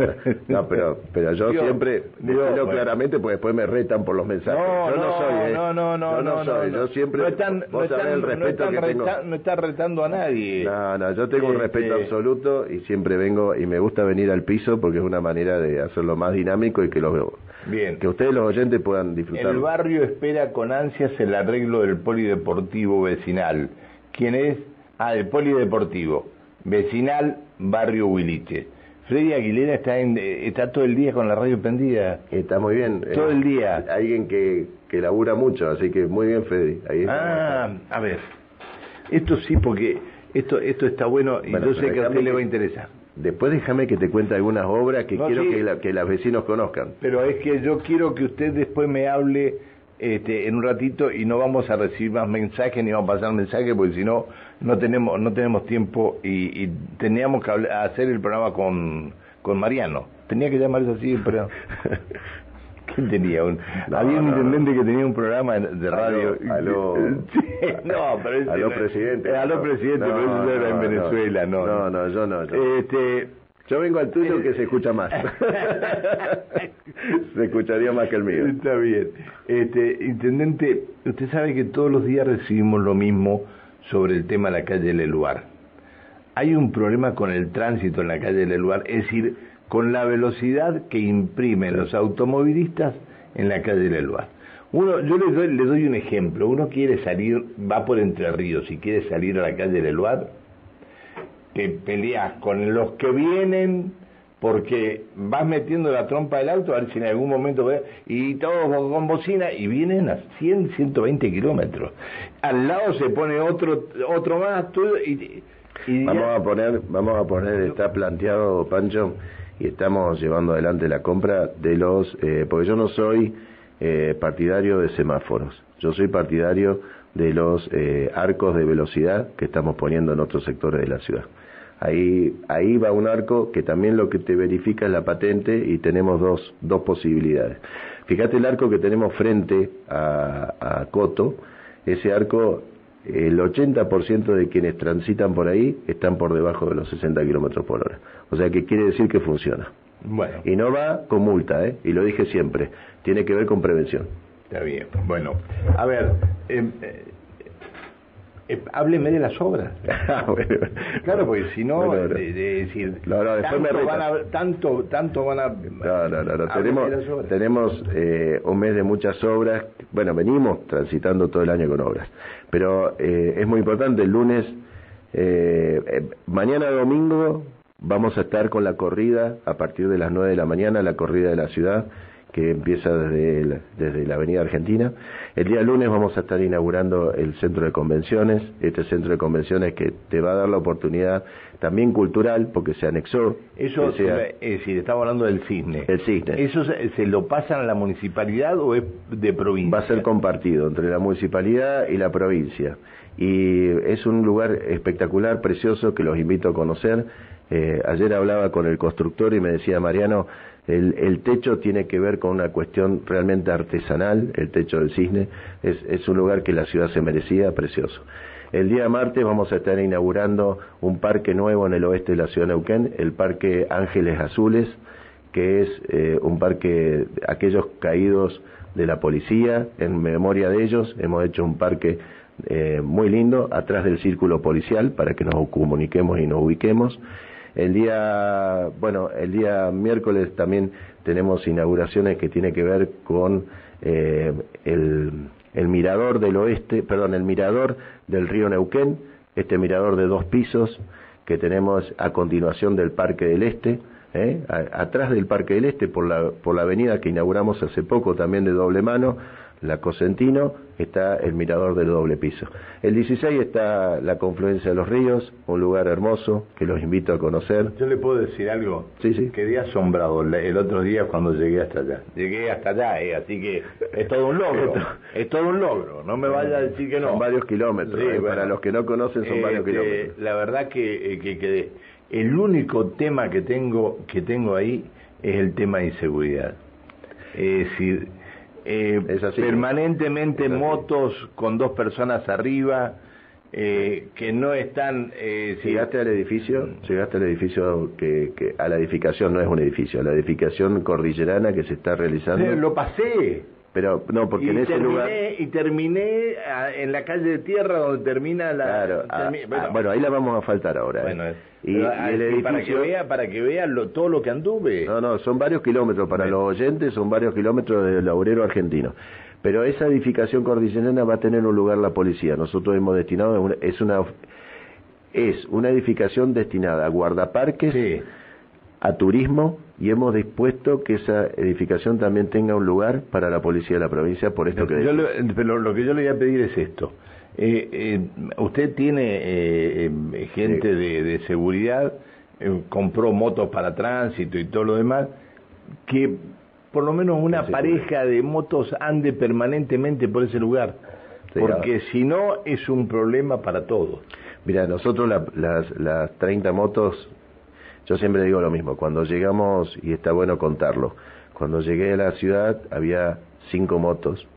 no, pero, pero yo siempre digo claramente, porque después me retan por los mensajes. No, yo no, soy, ¿eh? no, no, no, yo no, soy, yo siempre, no están, no están, el respeto que tengo. no está retando a nadie. No, no, yo tengo un respeto este, absoluto y siempre vengo y me gusta venir al piso porque es una manera de hacerlo más dinámico y que lo veo Bien. Que ustedes los oyentes puedan disfrutar. El barrio espera con ansias el arreglo del polideportivo vecinal. ¿Quién es? Ah, el polideportivo. Vecinal, barrio Huiliche. Freddy Aguilera está, en, está todo el día con la radio prendida. Está muy bien. Todo el día. Alguien que, que labura mucho, así que muy bien, Freddy. ah, a ver. Esto sí, porque esto esto está bueno y yo sé que a usted le va a interesar. Después déjame que te cuente algunas obras que quiero que, que los vecinos conozcan. Pero es que yo quiero que usted después me hable este, en un ratito y no vamos a recibir más mensajes ni vamos a pasar mensajes porque si no no tenemos no tenemos tiempo y, teníamos que hacer el programa con, con Mariano. Tenía que llamarse así, pero ¿Quién tenía un? había un intendente que tenía un programa de radio. Aló, no, pero ese, aló presidente. Aló presidente, pero eso era en Venezuela, no. No, no, yo no. Este, yo vengo al tuyo que se escucha más. se escucharía más que el mío. Está bien. Este, intendente, usted sabe que todos los días recibimos lo mismo sobre el tema de la calle Leluar. Hay un problema con el tránsito en la calle Leluar, es decir, con la velocidad que imprimen los automovilistas en la calle del Uno, yo les doy, les doy un ejemplo. Uno quiere salir, va por Entre Ríos y quiere salir a la calle del Luar, te peleas con los que vienen porque vas metiendo la trompa del auto a ver si en algún momento y todos con bocina y vienen a 100, 120 kilómetros. Al lado se pone otro otro más y, vamos a poner vamos a poner está planteado Pancho y estamos llevando adelante la compra de los, eh, porque yo no soy eh, partidario de semáforos, yo soy partidario de los eh, arcos de velocidad que estamos poniendo en otros sectores de la ciudad. Ahí, ahí va un arco que también lo que te verifica es la patente y tenemos dos, dos posibilidades. Fíjate el arco que tenemos frente a, a Coto, ese arco el 80% de quienes transitan por ahí están por debajo de los 60 kilómetros por hora. O sea que quiere decir que funciona. Bueno. Y no va con multa, ¿eh? Y lo dije siempre, tiene que ver con prevención. Está bien. Bueno, a ver, em, eh, eh, hábleme de las obras. Ah, claro, porque si no, de, decir, no, no, después tanto, me van a, tanto, tanto van a... No, no, no, tenemos, tenemos eh, un mes de muchas obras, bueno, venimos transitando todo el año con obras, pero eh, es muy importante, el lunes, eh, eh, mañana domingo vamos a estar con la corrida a partir de las 9 de la mañana, la corrida de la ciudad, que empieza desde, desde la Avenida Argentina. El día lunes vamos a estar inaugurando el centro de convenciones, este centro de convenciones que te va a dar la oportunidad también cultural, porque se anexó. Eso, es decir, estamos hablando del cisne. El cisne. ¿Eso se, lo pasan a la municipalidad o es de provincia? Va a ser compartido entre la municipalidad y la provincia. Y es un lugar espectacular, precioso, que los invito a conocer. Eh, ayer hablaba con el constructor y me decía, Mariano, el, techo tiene que ver con una cuestión realmente artesanal, el techo del cisne, es, un lugar que la ciudad se merecía, precioso. El día martes vamos a estar inaugurando un parque nuevo en el oeste de la ciudad de Neuquén, el Parque Ángeles Azules, que es eh, un parque aquellos caídos de la policía, en memoria de ellos, hemos hecho un parque eh, muy lindo atrás del círculo policial para que nos comuniquemos y nos ubiquemos el día, bueno, el día miércoles también tenemos inauguraciones que tiene que ver con eh, el, el mirador del oeste, perdón, el mirador del río Neuquén, este mirador de dos pisos que tenemos a continuación del Parque del Este, ¿eh? atrás del Parque del Este, por la, por la avenida que inauguramos hace poco también de doble mano, la Cosentino, está el mirador del doble piso. El 16 está la confluencia de los ríos, un lugar hermoso que los invito a conocer. Yo le puedo decir algo. Sí, sí. Quedé asombrado el otro día cuando llegué hasta allá. Llegué hasta allá, eh, así que es todo un logro. es todo un logro. No me vaya a decir que no. Son varios kilómetros. Eh, para los que no conocen son varios este, kilómetros. La verdad que, eh, que quedé. El único tema que tengo que tengo ahí es el tema de inseguridad. Es decir, eh, permanentemente motos con dos personas arriba, eh, que no están... Eh, llegaste al edificio, llegaste al edificio que, que, a la edificación no es un edificio, a la edificación cordillerana que se está realizando. lo pasé. Pero no, porque en ese terminé, lugar y terminé ah, en la calle de tierra donde termina la. Claro. Ah, ah, bueno, ahí la vamos a faltar ahora. Bueno, y, el edificio... para que vea, para que vea todo lo que anduve. No, no, son varios kilómetros para los oyentes, son varios kilómetros del obrero argentino. Pero esa edificación cordillerana va a tener un lugar la policía. Nosotros hemos destinado, es una es una edificación destinada a guardaparques, a turismo y hemos dispuesto que esa edificación también tenga un lugar para la policía de la provincia por esto que pero lo que yo le voy a pedir es esto. Eh, eh, usted tiene eh, gente de, de, seguridad, compró motos para tránsito y todo lo demás, que por lo menos una pareja de motos ande permanentemente por ese lugar, porque si no es un problema para todos. Mira, nosotros las, las 30 motos, yo siempre digo lo mismo, cuando llegamos, y está bueno contarlo, cuando llegué a la ciudad había cinco motos,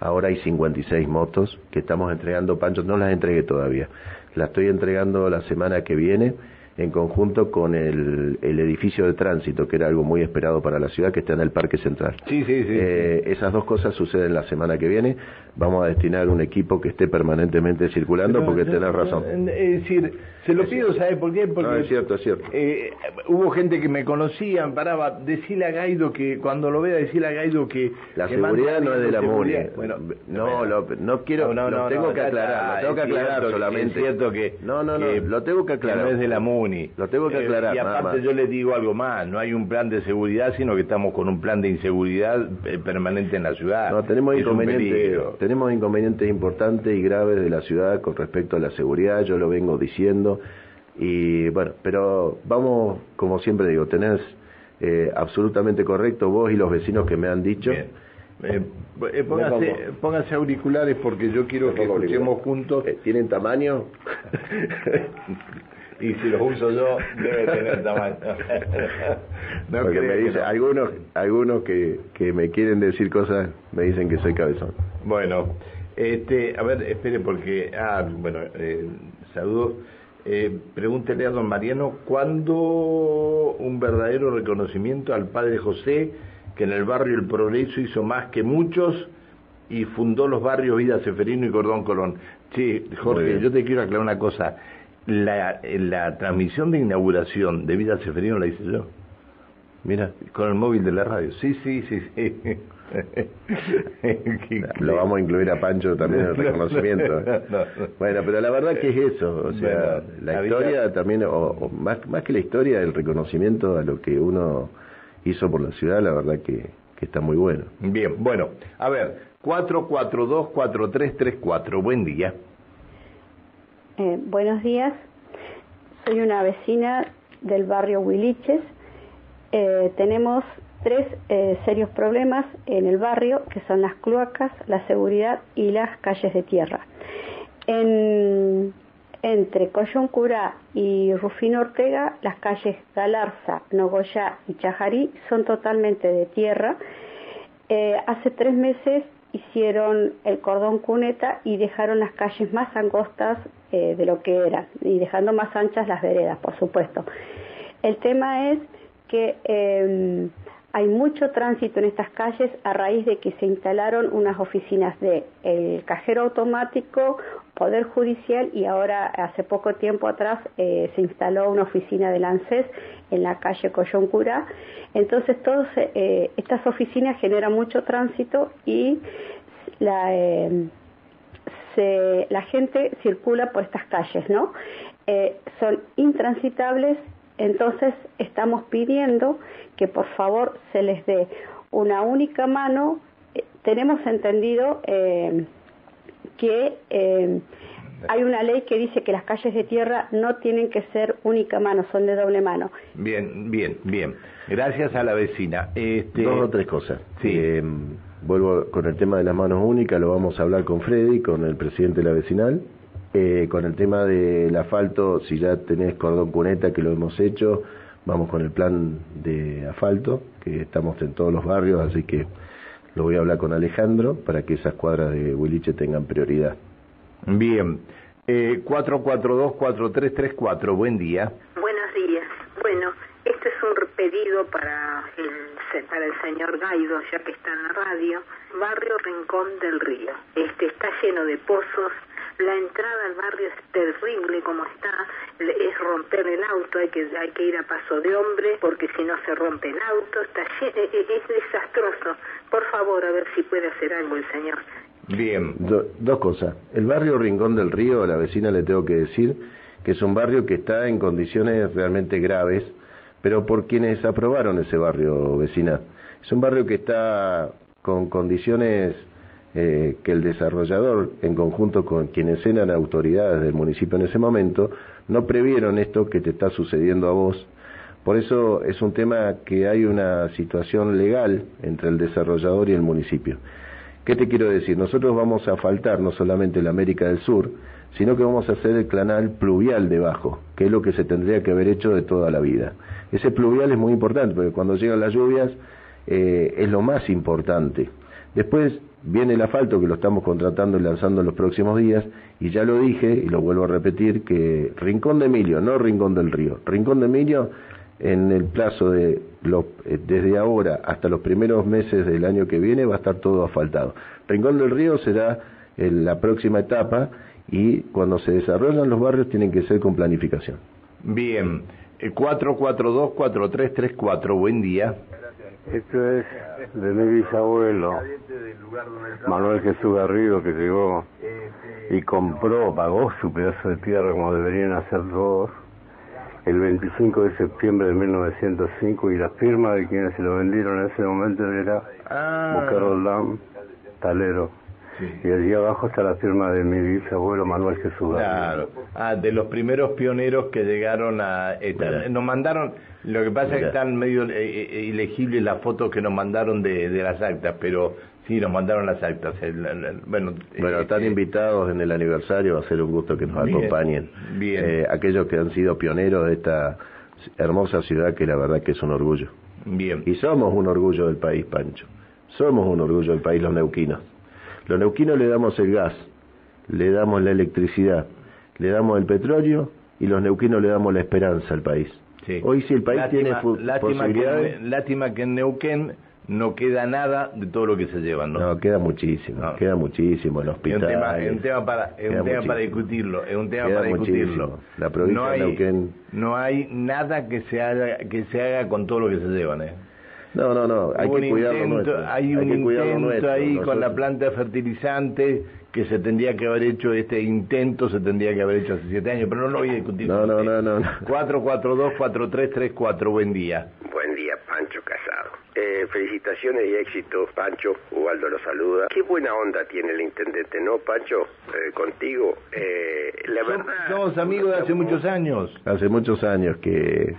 ahora hay 56 motos que estamos entregando, Pancho, no las entregué todavía, las estoy entregando la semana que viene en conjunto con el, el, edificio de tránsito, que era algo muy esperado para la ciudad, que está en el Parque Central. Sí, sí, sí. Eh, esas dos cosas suceden la semana que viene. Vamos a destinar un equipo que esté permanentemente circulando, porque tenés razón. Es decir, se lo pido, ¿sabes por qué? Porque es cierto, es cierto. Eh, hubo gente que me conocía, paraba, decirle a Gaido que, cuando lo vea, decirle a Gaido que... La seguridad no es de la MUNI. Bueno, no, lo, no quiero, no, no, lo tengo que aclarar, lo tengo que aclarar solamente. Es cierto que... No, no, no, lo tengo que aclarar. no es de la MUNI. Lo tengo que eh, aclarar, Y aparte yo les digo algo más, no hay un plan de seguridad, sino que estamos con un plan de inseguridad eh, permanente en la ciudad. No, tenemos inconvenientes, tenemos inconvenientes importantes y graves de la ciudad con respecto a la seguridad, yo lo vengo diciendo y bueno, pero vamos, como siempre digo, tenés eh, absolutamente correcto vos y los vecinos que me han dicho. Bien. Eh, eh póngase, auriculares porque yo quiero que escuchemos juntos. ¿Tienen tamaño? y si los uso yo, debe tener tamaño. no porque me dice, algunos, algunos que, que me quieren decir cosas me dicen que soy cabezón. Bueno, este, a ver, espere porque, ah, bueno, eh, saludos eh, pregúntele a don Mariano, ¿cuándo un verdadero reconocimiento al padre José, que en el barrio El Progreso hizo más que muchos y fundó los barrios Vida Seferino y Cordón Colón? Sí, Jorge, yo te quiero aclarar una cosa. La, la transmisión de inauguración de Vida Seferino la hice yo. Mira, con el móvil de la radio. Sí, sí, sí, sí. Lo vamos a incluir a Pancho también en el reconocimiento. Bueno, pero la verdad que es eso, o sea, la historia también, o, más, más que la historia, el reconocimiento a lo que uno hizo por la ciudad, la verdad que, que está muy bueno. Bien, bueno, a ver, 442-4334, buen día. Eh, buenos días, soy una vecina del barrio Huiliches. Eh, tenemos tres eh, serios problemas en el barrio, que son las cloacas, la seguridad y las calles de tierra. En, entre Coyoncurá y Rufino Ortega, las calles Galarza, Nogoyá y Chajarí son totalmente de tierra. Hace tres meses hicieron el cordón cuneta y dejaron las calles más angostas eh, de lo que eran y dejando más anchas las veredas, por supuesto. El tema es que em, hay mucho tránsito en estas calles a raíz de que se instalaron unas oficinas de el cajero automático, Poder Judicial y ahora hace poco tiempo atrás eh, se instaló una oficina del ANSES en la calle Coyoncura. Entonces todas eh, estas oficinas generan mucho tránsito y la, eh, la gente circula por estas calles, ¿no? son intransitables entonces estamos pidiendo que por favor se les dé una única mano. Eh, tenemos entendido eh, que eh, hay una ley que dice que las calles de tierra no tienen que ser única mano, son de doble mano. Bien, bien, bien. Gracias a la vecina. Este... Dos o tres cosas. Sí. Vuelvo con el tema de las manos únicas, lo vamos a hablar con Freddy, con el presidente de la vecinal. con el tema del asfalto, si ya tenés cordón cuneta, que lo hemos hecho, vamos con el plan de asfalto, que estamos en todos los barrios, así que lo voy a hablar con Alejandro para que esas cuadras de Huiliche tengan prioridad. Bien. Eh, 442-4334, buen día. Buenos días. Bueno, este es un pedido para el, para el señor Gaido, ya que está en la radio. Barrio Rincón del Río. Este está lleno de pozos, la entrada al barrio es terrible como está, es romper el auto, hay que, hay que ir a paso de hombre porque si no se rompe el auto, está e, e, es desastroso. Por favor, a ver si puede hacer algo el señor. Bien. dos cosas. El barrio Rincón del Río, a la vecina le tengo que decir que es un barrio que está en condiciones realmente graves, pero por quienes aprobaron ese barrio vecina. Es un barrio que está con condiciones eh, que el desarrollador, en conjunto con quienes eran autoridades del municipio en ese momento, no previeron esto que te está sucediendo a vos. Por eso es un tema que hay una situación legal entre el desarrollador y el municipio. ¿Qué te quiero decir? Nosotros vamos a faltar no solamente la América del Sur, sino que vamos a hacer el canal pluvial debajo, que es lo que se tendría que haber hecho de toda la vida. Ese pluvial es muy importante, porque cuando llegan las lluvias eh, es lo más importante. Después Viene el asfalto que lo estamos contratando y lanzando en los próximos días y ya lo dije y lo vuelvo a repetir que Rincón de Emilio, no Rincón del Río. Rincón de Emilio en el plazo de eh, desde ahora hasta los primeros meses del año que viene va a estar todo asfaltado. Rincón del Río será la próxima etapa y cuando se desarrollan los barrios tienen que ser con planificación. Bien, 442-4334, eh, buen día. Esto es de mi bisabuelo, Manuel Jesús Garrido, que llegó y compró, pagó su pedazo de tierra como deberían hacer todos, el 25 de septiembre de 1905 y la firma de quienes se lo vendieron en ese momento era ah. Roldán, Talero. Y allí abajo está la firma de mi bisabuelo Manuel Jesús. Claro, ah, de los primeros pioneros que llegaron a... nos mandaron, lo que pasa es que están medio eh, eh, ilegibles las fotos que nos mandaron de, de las actas, pero sí, nos mandaron las actas. bueno, bueno están eh, invitados en el aniversario, va a ser un gusto que nos acompañen. Bien. aquellos que han sido pioneros de esta hermosa ciudad que la verdad que es un orgullo. Bien. Y somos un orgullo del país, Pancho. Somos un orgullo del país los neuquinos. Los neuquinos le damos el gas, le damos la electricidad, le damos el petróleo y los neuquinos le damos la esperanza al país. Hoy si el país tiene posibilidades... Que, lástima que en Neuquén no queda nada de todo lo que se llevan, ¿no? No, queda muchísimo, queda muchísimo en hospital. Es un tema, para, es un tema para discutirlo, es un tema para discutirlo. La provincia no hay, de Neuquén... No hay nada que se haga, que se haga con todo lo que se llevan, ¿eh? No, no, no, hay que cuidar nuestro. Hay un intento ahí con la planta fertilizante que se tendría que haber hecho, este intento se tendría que haber hecho hace siete años, pero no lo voy a discutir. No, no, no, no, 442-4334, buen día. Buen día, Pancho Casado. Eh, felicitaciones y éxito, Pancho. Ubaldo lo saluda. Qué buena onda tiene el intendente, ¿no, Pancho? Eh, contigo. Eh, la verdad. Somos amigos de hace muchos años. Hace muchos años que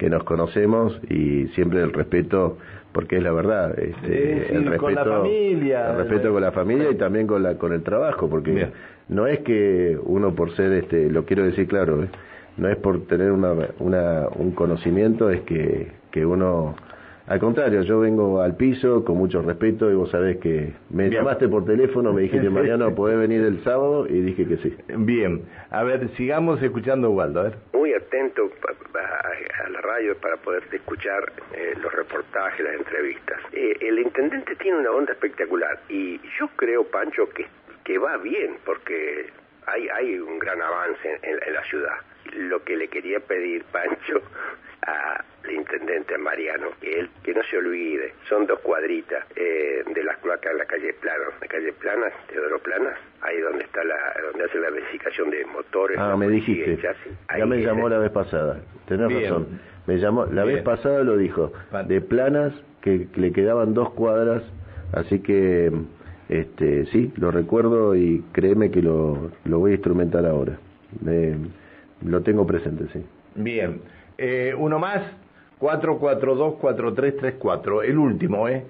que nos conocemos y siempre el respeto porque es la verdad este, el respeto con la familia el respeto con la familia y también con la con el trabajo porque no es que uno por ser este lo quiero decir claro ¿eh? no es por tener una, una un conocimiento es que que uno al contrario, yo vengo al piso con mucho respeto y vos sabés que me llamaste por teléfono, me dijiste, Mariano, ¿podés venir el sábado? Y dije que sí. Bien, a ver, sigamos escuchando a Waldo, a ver. Muy atento a, la radio para poder escuchar eh, los reportajes, las entrevistas. Eh, el intendente tiene una onda espectacular y yo creo, Pancho, que, que va bien porque hay, hay un gran avance en la ciudad. Lo que le quería pedir, Pancho, al intendente Mariano, que él que no se olvide, son dos cuadritas eh, de las cloacas en la calle Plana, la calle Plana, Teodoro Plana, ahí donde está la, donde hace la verificación de motores. Ah, me dijiste, ya me llamó la vez pasada, tenés razón, me llamó, la vez pasada lo dijo, de Planas que, le quedaban dos cuadras, así que este sí, lo recuerdo y créeme que lo, lo voy a instrumentar ahora. lo tengo presente, sí. Bien. Eh, uno más, 442-4334, el último, ¿eh?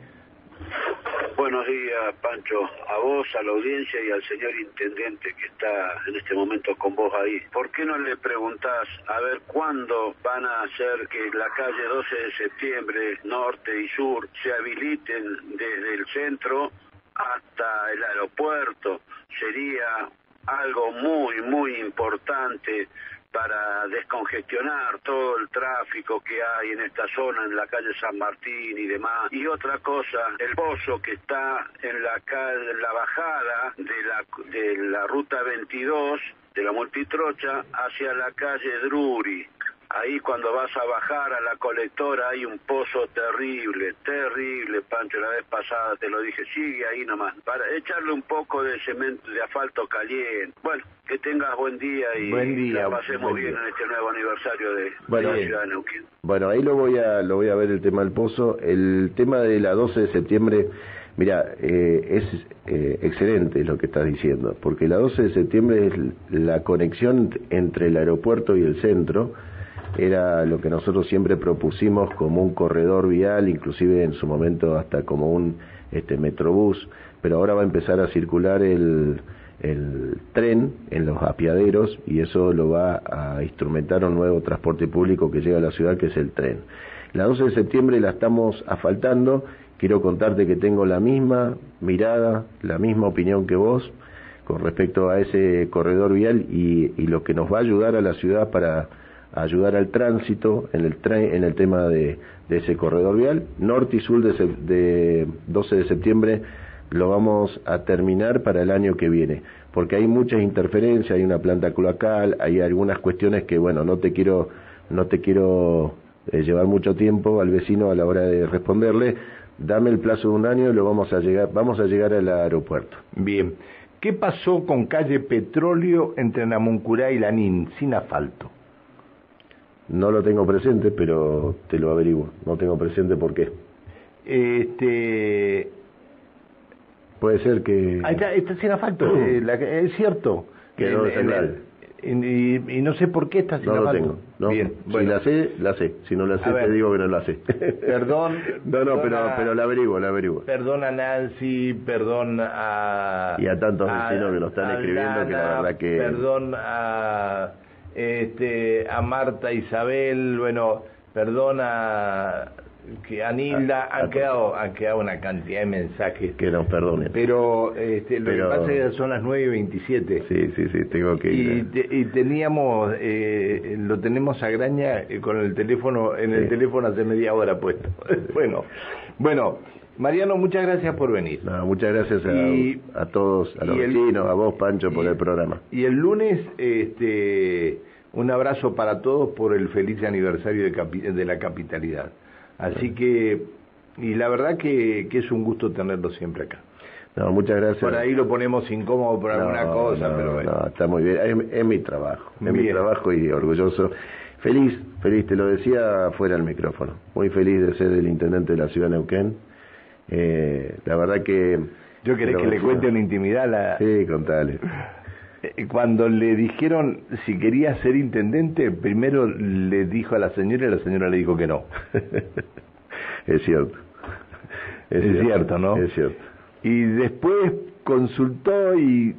Buenos días, Pancho, a vos, a la audiencia y al señor intendente que está en este momento con vos ahí. ¿Por qué no le preguntás a ver cuándo van a hacer que la calle 12 de septiembre, norte y sur, se habiliten desde el centro hasta el aeropuerto? Sería algo muy, muy importante para descongestionar todo el tráfico que hay en esta zona, en la calle San Martín y demás. Y otra cosa, el pozo que está en la, calle, la bajada de la, de la ruta 22 de la multitrocha hacia la calle Druri. Ahí cuando vas a bajar a la colectora hay un pozo terrible, terrible, Pancho, la vez pasada te lo dije, sigue ahí nomás, para echarle un poco de cemento, de asfalto caliente. Bueno, que tengas buen día y buen día, la pasemos bien en este nuevo aniversario de, bueno, la ciudad de Neuquén. Bueno, ahí lo voy a lo voy a ver el tema del pozo, el tema de la 12 de septiembre Mira, eh, es eh, excelente lo que estás diciendo, porque la 12 de septiembre es la conexión entre el aeropuerto y el centro, era lo que nosotros siempre propusimos como un corredor vial, inclusive en su momento hasta como un este metrobús, pero ahora va a empezar a circular el, tren en los apiaderos y eso lo va a instrumentar un nuevo transporte público que llega a la ciudad que es el tren. La 12 de septiembre la estamos asfaltando, quiero contarte que tengo la misma mirada, la misma opinión que vos con respecto a ese corredor vial y, y lo que nos va a ayudar a la ciudad para ayudar al tránsito en el, en el tema de, ese corredor vial. Norte y sur de, de 12 de septiembre lo vamos a terminar para el año que viene, porque hay muchas interferencias, hay una planta cloacal, hay algunas cuestiones que, bueno, no te quiero, no te quiero eh, llevar mucho tiempo al vecino a la hora de responderle. Dame el plazo de un año y lo vamos a llegar, vamos a llegar al aeropuerto. Bien. ¿Qué pasó con calle Petróleo entre Namuncurá y Lanín sin asfalto? No lo tengo presente, pero te lo averiguo. No tengo presente por qué. Este. Puede ser que. Ahí está, está sin asfalto, eh, es cierto. Quedó en, y, y, no sé por qué está sin no asfalto. Lo tengo. No. Bien, si la sé, la sé. Si no la sé, te digo que no la sé. Perdón. no, no, pero, pero la averiguo, la averiguo. Perdón a Nancy, perdón a. Y a tantos vecinos que lo están escribiendo, que la verdad que. Perdón a este, a Marta Isabel, bueno, perdona que a Nilda han quedado han quedado una cantidad de mensajes que nos perdone. Pero este, lo que pasa es que son las 9 y 27 sí sí sí tengo que ir y, teníamos eh, lo tenemos a Graña eh, con el teléfono en el teléfono hace media hora puesto. Bueno bueno Mariano, muchas gracias por venir. muchas gracias a, a todos, a los vecinos, a vos, Pancho, por el programa. Y el lunes, este, un abrazo para todos por el feliz aniversario de, de la capitalidad. Así que, y la verdad que, que, es un gusto tenerlo siempre acá. No, muchas gracias. Por ahí lo ponemos incómodo por alguna cosa, pero bueno. No, está muy bien. Es, mi trabajo, es mi trabajo y orgulloso. Feliz, feliz, te lo decía fuera del micrófono. Muy feliz de ser el intendente de la ciudad de Neuquén eh, la verdad que... Yo querés que le cuente una intimidad la... Sí, contale. Eh, cuando le dijeron si quería ser intendente, primero le dijo a la señora y la señora le dijo que no. es cierto. Es, cierto, ¿no? Es cierto. Y después consultó y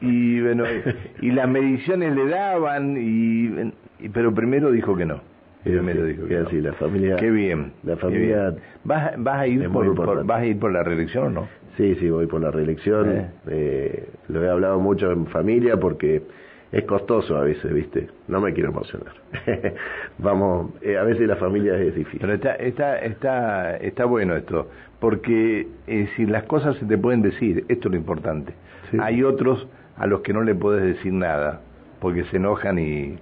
y bueno y las mediciones le daban y pero primero dijo que no me lo dijo. Que así, la familia. Qué bien. La familia. ¿Vas, vas, a ir por, ¿Vas a ir por la reelección o no? Sí, sí, voy por la reelección. Eh. Eh, lo he hablado mucho en familia porque es costoso a veces, ¿viste? No me quiero emocionar. Vamos, eh, a veces la familia es difícil. Pero está, está, está, está bueno esto, porque si las cosas se te pueden decir, esto es lo importante. Hay otros a los que no le puedes decir nada, porque se enojan y,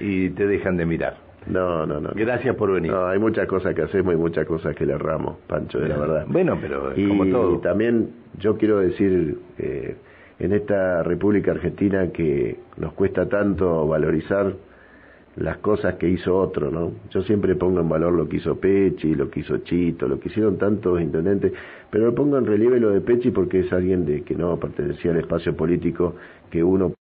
y te dejan de mirar. No, no, no. Gracias por venir. No, hay muchas cosas que hacemos y muchas cosas que le erramos, Pancho, de la verdad. Bueno, pero y, como todo. Y también yo quiero decir, eh, en esta República Argentina que nos cuesta tanto valorizar las cosas que hizo otro, ¿no? Yo siempre pongo en valor lo que hizo Pechi, lo que hizo Chito, lo que hicieron tantos intendentes, pero lo pongo en relieve lo de Pechi porque es alguien de que no pertenecía al espacio político que uno